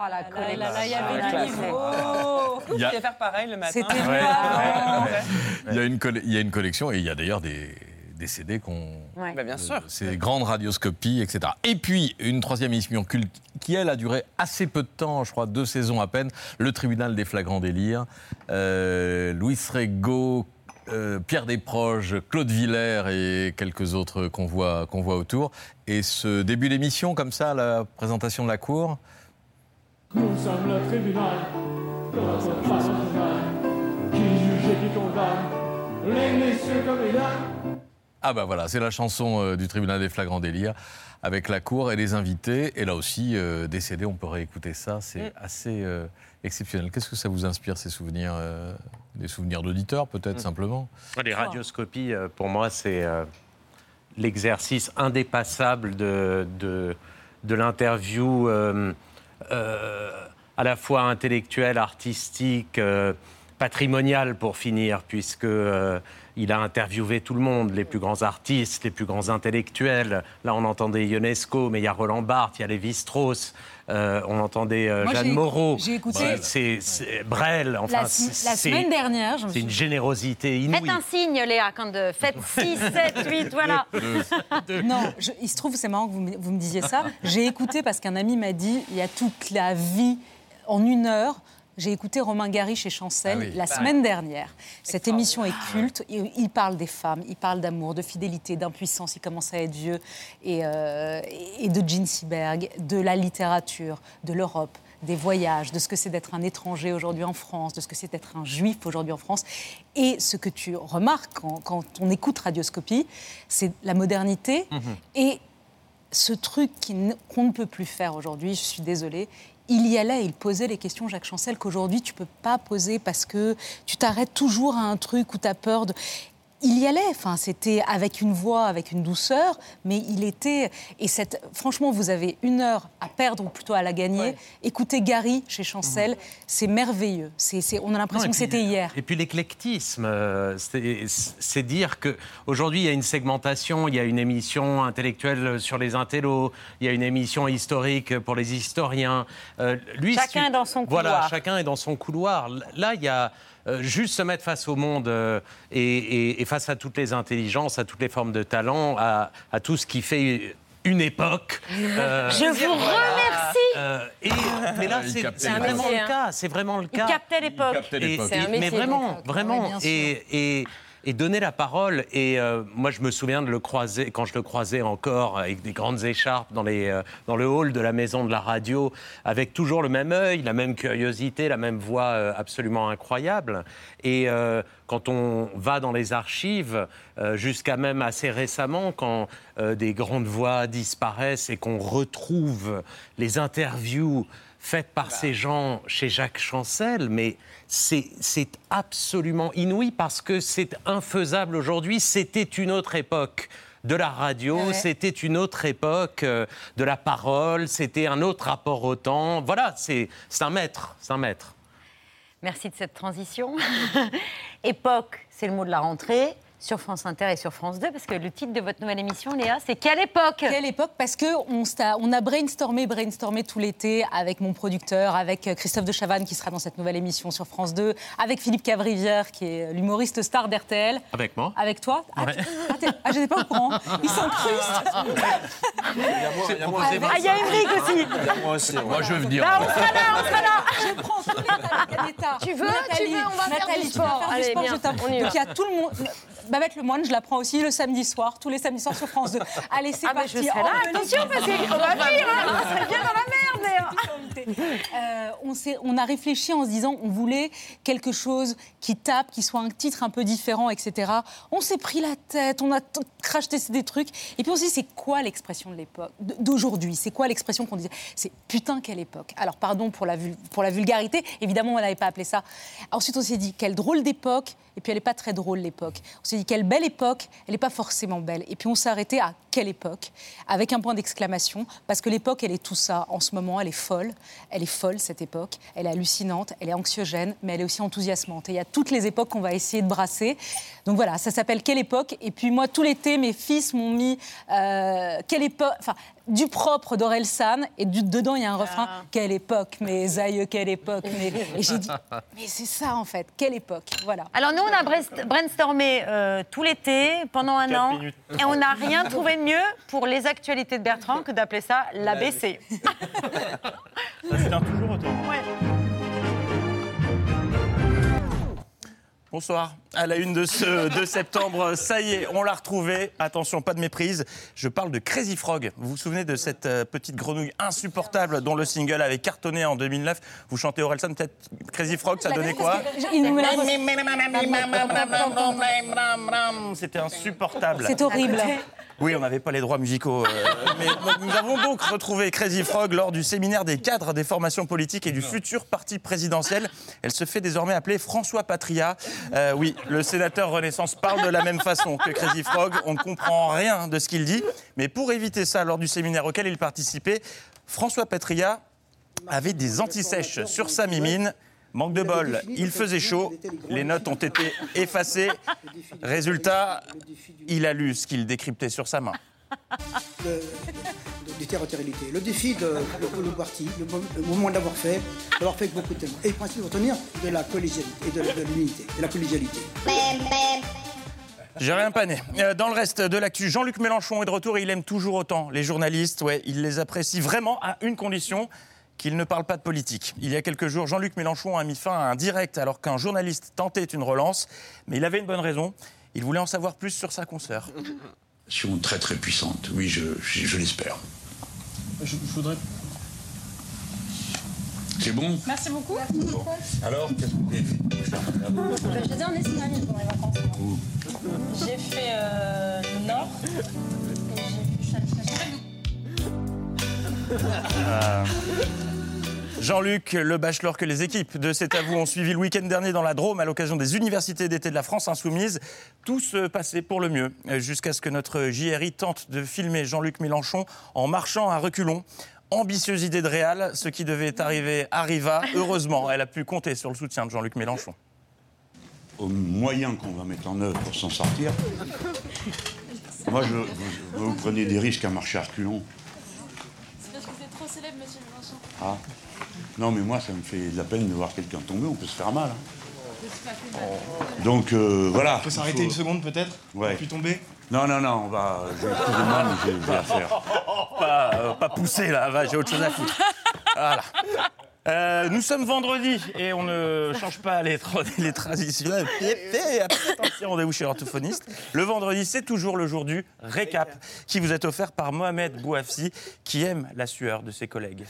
Oh la Ah là là, il y collection. avait un niveau. Il y a- Vous faire pareil le matin. C'était Ouais, marrant. ouais, ouais. Il, y a une il y a une collection et il y a d'ailleurs des, des CD qu'on. Ouais. Bah, bien sûr. Ces grandes radioscopies, etc. Et puis, une troisième émission culte qui, elle, a duré assez peu de temps, je crois deux saisons à peine, Le Tribunal des flagrants délires. Euh, Louis Rego, euh, Pierre Desproges, Claude Villers et quelques autres qu'on voit, voit autour. Et ce début d'émission, comme ça, la présentation de la cour. Nous sommes le tribunal de votre face qui condamne les messieurs comme les dames. Ah bah voilà, c'est la chanson euh, du tribunal des flagrants délires avec la cour et les invités. Et là aussi, euh, décédé, on peut réécouter ça. C'est assez euh, exceptionnel. Qu'est-ce que ça vous inspire, ces souvenirs euh, Des souvenirs d'auditeurs, peut-être, simplement? Les radioscopies, euh, pour moi, c'est euh, l'exercice indépassable de, de, de l'interview euh, euh, à la fois intellectuelle, artistique, euh, patrimoniale pour finir, puisque euh, il a interviewé tout le monde, les plus grands artistes, les plus grands intellectuels. Là, on entendait Ionesco, mais il y a Roland Barthes, il y a Lévi-Strauss, euh, on entendait euh, Moi, Jeanne Moreau, j'ai écouté- C'est- c'est c'est- Brel. Enfin, La, c'est- la semaine c'est- dernière, je me c'est suis une générosité inouïe. Faites un signe, Léa, quand de... faites 6, 7, 8, voilà. [LAUGHS] Non, je- il se trouve, c'est marrant que vous me, vous me disiez ça. J'ai écouté parce qu'un ami m'a dit il y a toute la vie en une heure. J'ai écouté Romain Gary chez Chancel Ah oui. la Bah semaine dernière. Cette émission est culte. Il, il parle des femmes, il parle d'amour, de fidélité, d'impuissance. Il commence à être vieux. Et, euh, et de Jean Seberg, de la littérature, de l'Europe, des voyages, de ce que c'est d'être un étranger aujourd'hui en France, de ce que c'est d'être un juif aujourd'hui en France. Et ce que tu remarques quand, quand on écoute Radioscopie, c'est la modernité et ce truc qu'on ne peut plus faire aujourd'hui, je suis désolée, il y allait, il posait les questions, Jacques Chancel, qu'aujourd'hui tu peux pas poser parce que tu t'arrêtes toujours à un truc où tu as peur de... Il y allait, enfin, c'était avec une voix, avec une douceur, mais il était. Et cette, franchement, vous avez une heure à perdre ou plutôt à la gagner. Écoutez Gary chez Chancel, c'est merveilleux. C'est, on a l'impression que c'était hier. Et puis l'éclectisme, euh, c'est dire que aujourd'hui il y a une segmentation, il y a une émission intellectuelle sur les intellos, il y a une émission historique pour les historiens. Euh, lui, Chacun est dans son Voilà, couloir. chacun est dans son couloir. Là, il y a euh, juste se mettre face au monde euh, et, et- et face à toutes les intelligences, à toutes les formes de talent, à, à tout ce qui fait une époque. [LAUGHS] Euh, Je vous voilà. remercie. Euh, et, mais là, Il c'est vraiment le cas. C'est vraiment le Il cas. l'époque. captait l'époque. et- C'est un mais vraiment, vraiment. Et, et, et donner la parole. Et euh, moi, je me souviens de le croiser, quand je le croisais encore avec des grandes écharpes dans, les, euh, dans le hall de la maison de la radio, avec toujours le même œil, la même curiosité, la même voix euh, absolument incroyable. Et quand on va dans les archives, jusqu'à même assez récemment, quand des grandes voix disparaissent et qu'on retrouve les interviews faites par ces gens chez Jacques Chancel, mais c'est absolument inouï parce que c'est infaisable aujourd'hui. C'était une autre époque de la radio, Ouais. c'était une autre époque euh, de la parole, c'était un autre rapport au temps. Voilà, c'est c'est un maître, c'est un maître. Merci de cette transition. [LAUGHS] Époque, c'est le mot de la rentrée sur France Inter et sur France 2, parce que le titre de votre nouvelle émission, Léa, c'est Quelle époque? Quelle époque? Parce que on, a brainstormé, brainstormé tout l'été avec mon producteur, avec euh, Christophe de Chavannes qui sera dans cette nouvelle émission sur France 2, avec Philippe Cavrivière qui est l'humoriste star d'RTL. Avec moi Avec toi? Ah, Ouais. ah, ah, j'étais pas au courant. Il s'incruste. Il y a moi, il y a moi Avec- aussi. Ah, il y a Émeric aussi Il y a moi aussi. ouais. Moi, je vais venir. Bah, on sera là, on sera là [LAUGHS] Je prends tous les. Tu veux, Nathalie, tu veux, on va faire Nathalie, du tu veux sport. faire du Allez, sport, bien, je t'en- on y Donc il y a tout le monde. Babette Lemoine, je la prends aussi le samedi soir, tous les samedis soirs sur France 2. [LAUGHS] Allez, c'est Ah, parti. je serai là, Envelopez- attention, parce qu'on va vivre, hein, [LAUGHS] on serait bien dans la merde. Euh, on, s'est- on a réfléchi en se disant on voulait quelque chose qui tape, qui soit un titre un peu différent, etc. On s'est pris la tête, on a cracheté des trucs. Et puis on s'est dit c'est quoi l'expression de l'époque, d'aujourd'hui? C'est quoi l'expression qu'on disait? C'est putain, quelle époque Alors pardon pour la, vul- pour la vulgarité, évidemment on n'avait pas appelé ça. Ensuite on s'est dit quelle drôle d'époque, et puis elle n'est pas très drôle l'époque. On s'est dit quelle belle époque, elle n'est pas forcément belle. Et puis on s'est arrêté à quelle époque, avec un point d'exclamation, parce que l'époque elle est tout ça. En ce moment elle est folle, elle est folle cette époque, elle est hallucinante, elle est anxiogène, mais elle est aussi enthousiasmante. Et il y a toutes les époques qu'on va essayer de brasser. Donc voilà, ça s'appelle Quelle époque? Et puis moi, tout l'été, mes fils m'ont mis euh, Quelle époque? Enfin, du propre d'Orelsan, et du- dedans, il y a un refrain Quelle époque, mes aïeux, quelle époque? Mais... Et j'ai dit [LAUGHS] Mais c'est ça en fait, quelle époque? Voilà. Alors nous, on a brainstorm- brainstormé euh, tout l'été, pendant un Quatre an, minutes. et on n'a rien trouvé mieux pour les actualités de Bertrand que d'appeler ça l'ABC. Ça se tient toujours autant. Ouais. Bonsoir. À la une de ce 2 septembre, ça y est, on l'a retrouvé. Attention, pas de méprise. Je parle de Crazy Frog. Vous vous souvenez de cette euh, petite grenouille insupportable dont le single avait cartonné en 2009 Vous chantez Orelsan, peut-être Crazy Frog, ça donnait quoi? Il nous l'a- C'était insupportable. C'est horrible. Oui, on n'avait pas les droits musicaux. euh, [LAUGHS] mais donc, nous avons donc retrouvé Crazy Frog lors du séminaire des cadres des formations politiques et du futur parti présidentiel. Elle se fait désormais appeler François Patria. Euh, oui, le sénateur Renaissance parle de la même façon que Crazy Frog. On ne comprend rien de ce qu'il dit. Mais pour éviter ça, lors du séminaire auquel il participait, François Patria avait des antisèches sur sa mimine. Manque de bol, il faisait chaud, les notes ont été [LAUGHS] effacées. [LAUGHS] Résultat, il a lu ce qu'il décryptait sur sa main. [LAUGHS] de. Le défi de le, parti, le, mo- le moment d'avoir fait, d'avoir fait avec beaucoup de témoins. Et le principe de retenir de la collégialité et de, l'unité, de la collégialité. J'ai rien pané. Dans le reste de l'actu, Jean-Luc Mélenchon est de retour et il aime toujours autant les journalistes. Ouais, il les apprécie vraiment à une condition qu'il ne parle pas de politique. Il y a quelques jours, Jean-Luc Mélenchon a mis fin à un direct alors qu'un journaliste tentait une relance, mais il avait une bonne raison. Il voulait en savoir plus sur sa consoeur. Très très puissante, oui, je, je, je l'espère. Je, voudrais. C'est bon? Merci beaucoup. Alors, qu'est-ce que vous avez fait? Faisais en Espagne pendant les vacances. J'ai fait euh, le Nord. Et j'ai fait Euh, Jean-Luc, le bachelor que les équipes de C'est à vous ont suivi le week-end dernier dans la Drôme à l'occasion des universités d'été de la France Insoumise. Tout se passait pour le mieux, euh, jusqu'à ce que notre JRI tente de filmer Jean-Luc Mélenchon en marchant à reculons. Ambitieuse idée de Réal, ce qui devait arriver arriva. Heureusement, elle a pu compter sur le soutien de Jean-Luc Mélenchon. Au moyen qu'on va mettre en œuvre pour s'en sortir, moi, je, vous, vous prenez des risques à marcher à reculons. C'est parce que vous êtes trop célèbre, monsieur Mélenchon. Ah. Non, mais moi, ça me fait de la peine de voir quelqu'un tomber, on peut se faire mal. hein. Donc, euh, voilà. On peut s'arrêter une seconde peut-être Ouais. Puis tomber? Non, non, non, on va. J'ai excusez-moi, mais j'ai à faire. [LAUGHS] pas, euh, pas pousser là, j'ai autre chose à foutre. Voilà. Euh, nous sommes vendredi et on ne change pas les, tra- [LAUGHS] les traditions. Attention, rendez-vous chez l'orthophoniste. Le vendredi, c'est toujours le jour du récap qui vous est offert par Mohamed Bouafsi qui aime la sueur de ses collègues.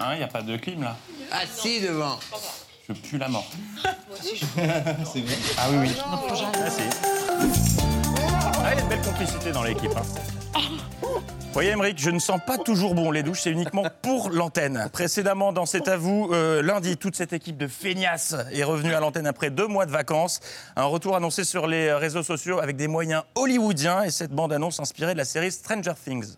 Hein, Il n'y a pas de clim là Assis devant. Je pue la mort. [LAUGHS] C'est vrai. Ah oui, oui. Ah, si. Ah, il y a une belle complicité dans l'équipe. hein. Vous voyez, Émeric, je ne sens pas toujours bon les douches, c'est uniquement pour l'antenne. Précédemment, dans cet à vous, euh, lundi, toute cette équipe de feignasses est revenue à l'antenne après deux mois de vacances. Un retour annoncé sur les réseaux sociaux avec des moyens hollywoodiens et cette bande-annonce inspirée de la série Stranger Things.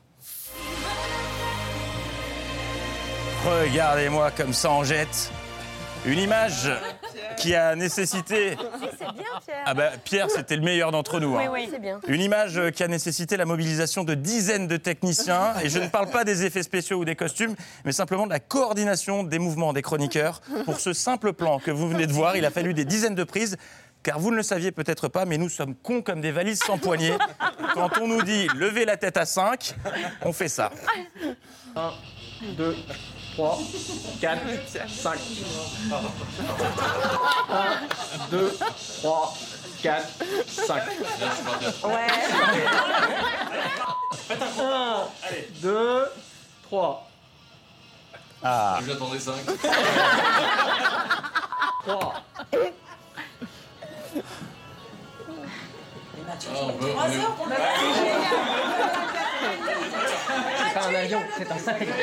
Regardez-moi comme ça en jette. Une image qui a nécessité. C'est bien, Pierre. Ah bah, Pierre, c'était le meilleur d'entre nous. hein. C'est bien. Une image euh, qui a nécessité la mobilisation de dizaines de techniciens. Et je ne parle pas des effets spéciaux ou des costumes, mais simplement de la coordination des mouvements des chroniqueurs. Pour ce simple plan que vous venez de voir, il a fallu des dizaines de prises. Car vous ne le saviez peut-être pas, mais nous sommes cons comme des valises sans poignée. Quand on nous dit levez la tête à 5, on fait ça. 1, 2, 3, 4, 5. 1, 2, 3, 4, 5. Ouais. 1, 2, 3. Ah. J'attendais 5. 3. C'est pas un avion, c'est un satellite.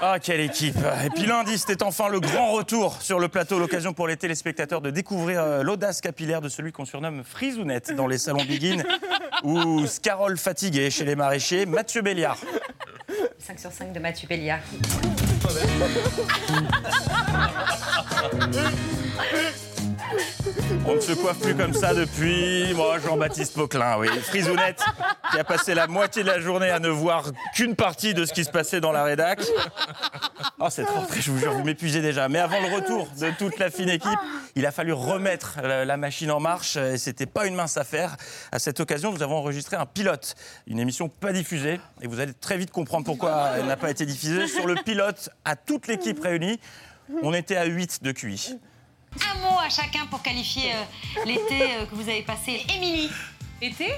Ah, quelle équipe Et puis lundi, c'était enfin le grand retour sur le plateau, l'occasion pour les téléspectateurs de découvrir euh, l'audace capillaire de celui qu'on surnomme Frisounette dans les salons Begin [LAUGHS] ou Scarole fatigué chez les maraîchers, Mathieu Béliard. 5 sur 5 de Mathieu Béliard. [LAUGHS] [LAUGHS] [LAUGHS] On ne se coiffe plus comme ça depuis, moi, Jean-Baptiste Poquelin, oui. Frisounette, qui a passé la moitié de la journée à ne voir qu'une partie de ce qui se passait dans la rédac. Oh, cette rentrée, je vous jure, vous m'épuisez déjà. Mais avant le retour de toute la fine équipe, il a fallu remettre la, machine en marche et c'était pas une mince affaire. À cette occasion, nous avons enregistré un pilote, une émission pas diffusée et vous allez très vite comprendre pourquoi elle n'a pas été diffusée. Sur le pilote, à toute l'équipe réunie, on était à 8 de QI. Un mot à chacun pour qualifier euh, l'été euh, que vous avez passé. Émilie. Été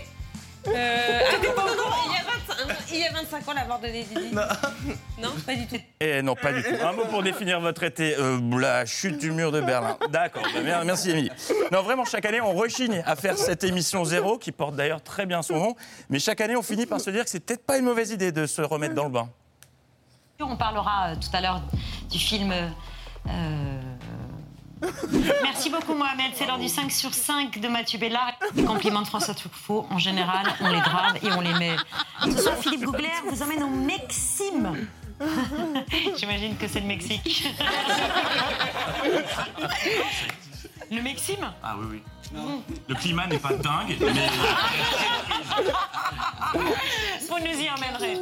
euh, ah, il, y a 25, il y a 25 ans, la mort de Lady Di. Non, pas du tout. Eh non, pas du tout. Un mot pour définir votre été. Euh, la chute du mur de Berlin. D'accord, bah, mer- merci Émilie. Non, vraiment, chaque année, on rechigne à faire cette émission zéro, qui porte d'ailleurs très bien son nom. Mais chaque année, on finit par se dire que c'est peut-être pas une mauvaise idée de se remettre dans le bain. On parlera tout à l'heure du film. euh, Merci beaucoup Mohamed, c'est l'heure du 5 sur 5 de Mathieu Bellard. Les compliments de François Truffaut, en général, on les grave et on les met. Ce soir, Philippe Gougler vous emmène au Maxime. [LAUGHS] J'imagine que c'est le Mexique. Le Maxime Ah oui, oui. Le climat n'est pas dingue, mais... Vous nous y emmènerez.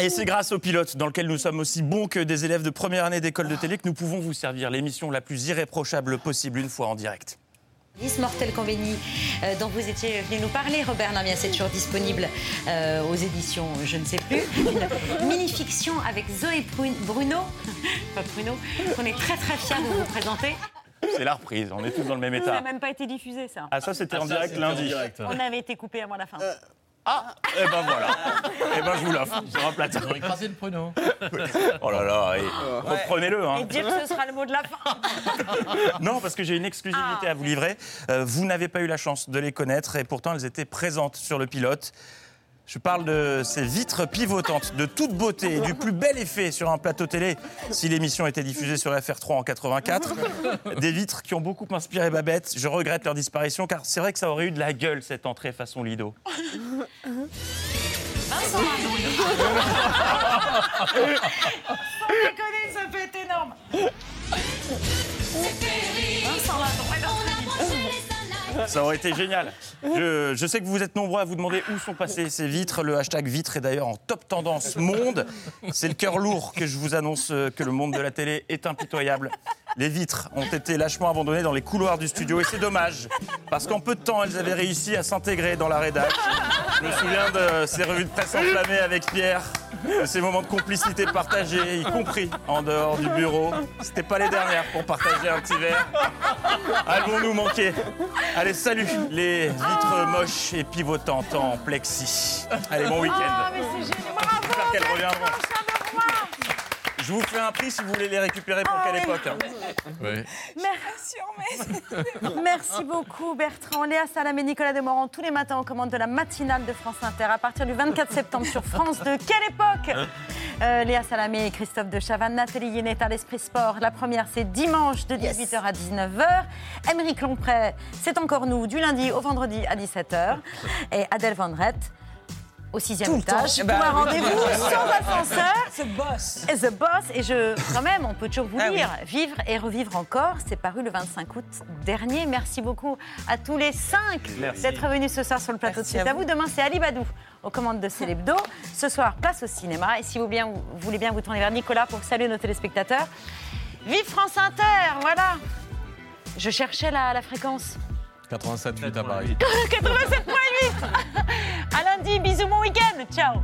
Et c'est grâce au pilote, dans lequel nous sommes aussi bons que des élèves de première année d'école de télé, que nous pouvons vous servir l'émission la plus irréprochable possible une fois en direct. Lise Mortel Conveni, euh, dont vous étiez venu nous parler, Robert Namias est toujours disponible euh, aux éditions Je ne sais plus. Une mini-fiction avec Zoé Brun- Bruno, pas Bruno, qu'on est très très fiers de vous présenter. C'est la reprise, on est tous dans le même Ça état. n'a même pas été diffusé, ça. Ah ça c'était en direct lundi. On avait été coupé avant la fin. Ah Eh ben voilà. Eh ben je vous l'offre sur un plateau. Ils ont écrasé le pruneau. Oh là là, et reprenez-le. Hein. Et dire que ce sera le mot de la fin. [LAUGHS] Non, parce que j'ai une exclusivité à vous livrer. Euh, vous n'avez pas eu la chance de les connaître et pourtant elles étaient présentes sur le pilote. Je parle de ces vitres pivotantes de toute beauté et du plus bel effet sur un plateau télé si l'émission était diffusée sur FR3 en 84. Des vitres qui ont beaucoup inspiré Babette. Je regrette leur disparition car c'est vrai que ça aurait eu de la gueule cette entrée façon Lido. Vincent Sans déconner, ça peut être énorme. Vincent. Ça aurait été génial. Je, sais que vous êtes nombreux à vous demander où sont passées ces vitres. Le hashtag vitre est d'ailleurs en top tendance monde. C'est le cœur lourd que je vous annonce euh, que le monde de la télé est impitoyable. Les vitres ont été lâchement abandonnées dans les couloirs du studio et c'est dommage parce qu'en peu de temps elles avaient réussi à s'intégrer dans la rédac. Je me souviens de ces revues de presse enflammées avec Pierre, de ces moments de complicité partagés, y compris en dehors du bureau. C'était pas les dernières pour partager un petit verre. Allons-nous manquer Allez, salut les vitres moches et pivotantes en plexi. Allez, bon week-end. Ah, mais c'est génial. Bravo, J'espère qu'elles reviendront. Je vous fais un prix si vous voulez les récupérer pour quelle époque hein Merci. [LAUGHS] Merci beaucoup Bertrand, Léa Salam et Nicolas Demorand tous les matins aux commandes de la matinale de France Inter à partir du 24 septembre sur France 2. Quelle époque Euh, Léa Salamé et Christophe de Chavannes, Nathalie Guénet à l'Esprit Sport. La première, c'est dimanche de 18h à 19h. Émeric Lompré, c'est encore nous, du lundi au vendredi à 17h. Et Adèle Van Rett, au sixième Tout étage, Eh pour ben, un oui. rendez-vous [LAUGHS] sans ascenseur. The boss. Et The Boss, et je, quand même, on peut toujours vous Ah oui. lire. Vivre et revivre encore, c'est paru le 25 août dernier. Merci beaucoup à tous les cinq d'être venus ce soir sur le plateau Merci de C'est à à vous. vous. Demain, c'est Ali Badou aux commandes de Célébdo. Ce soir, place au cinéma. Et si vous, bien, vous voulez bien vous tourner vers Nicolas pour saluer nos téléspectateurs. Vive France Inter, voilà. Je cherchais la, la fréquence. 87,8 à Paris. [LAUGHS] 87.8 À lundi, bisous, bon week-end. Ciao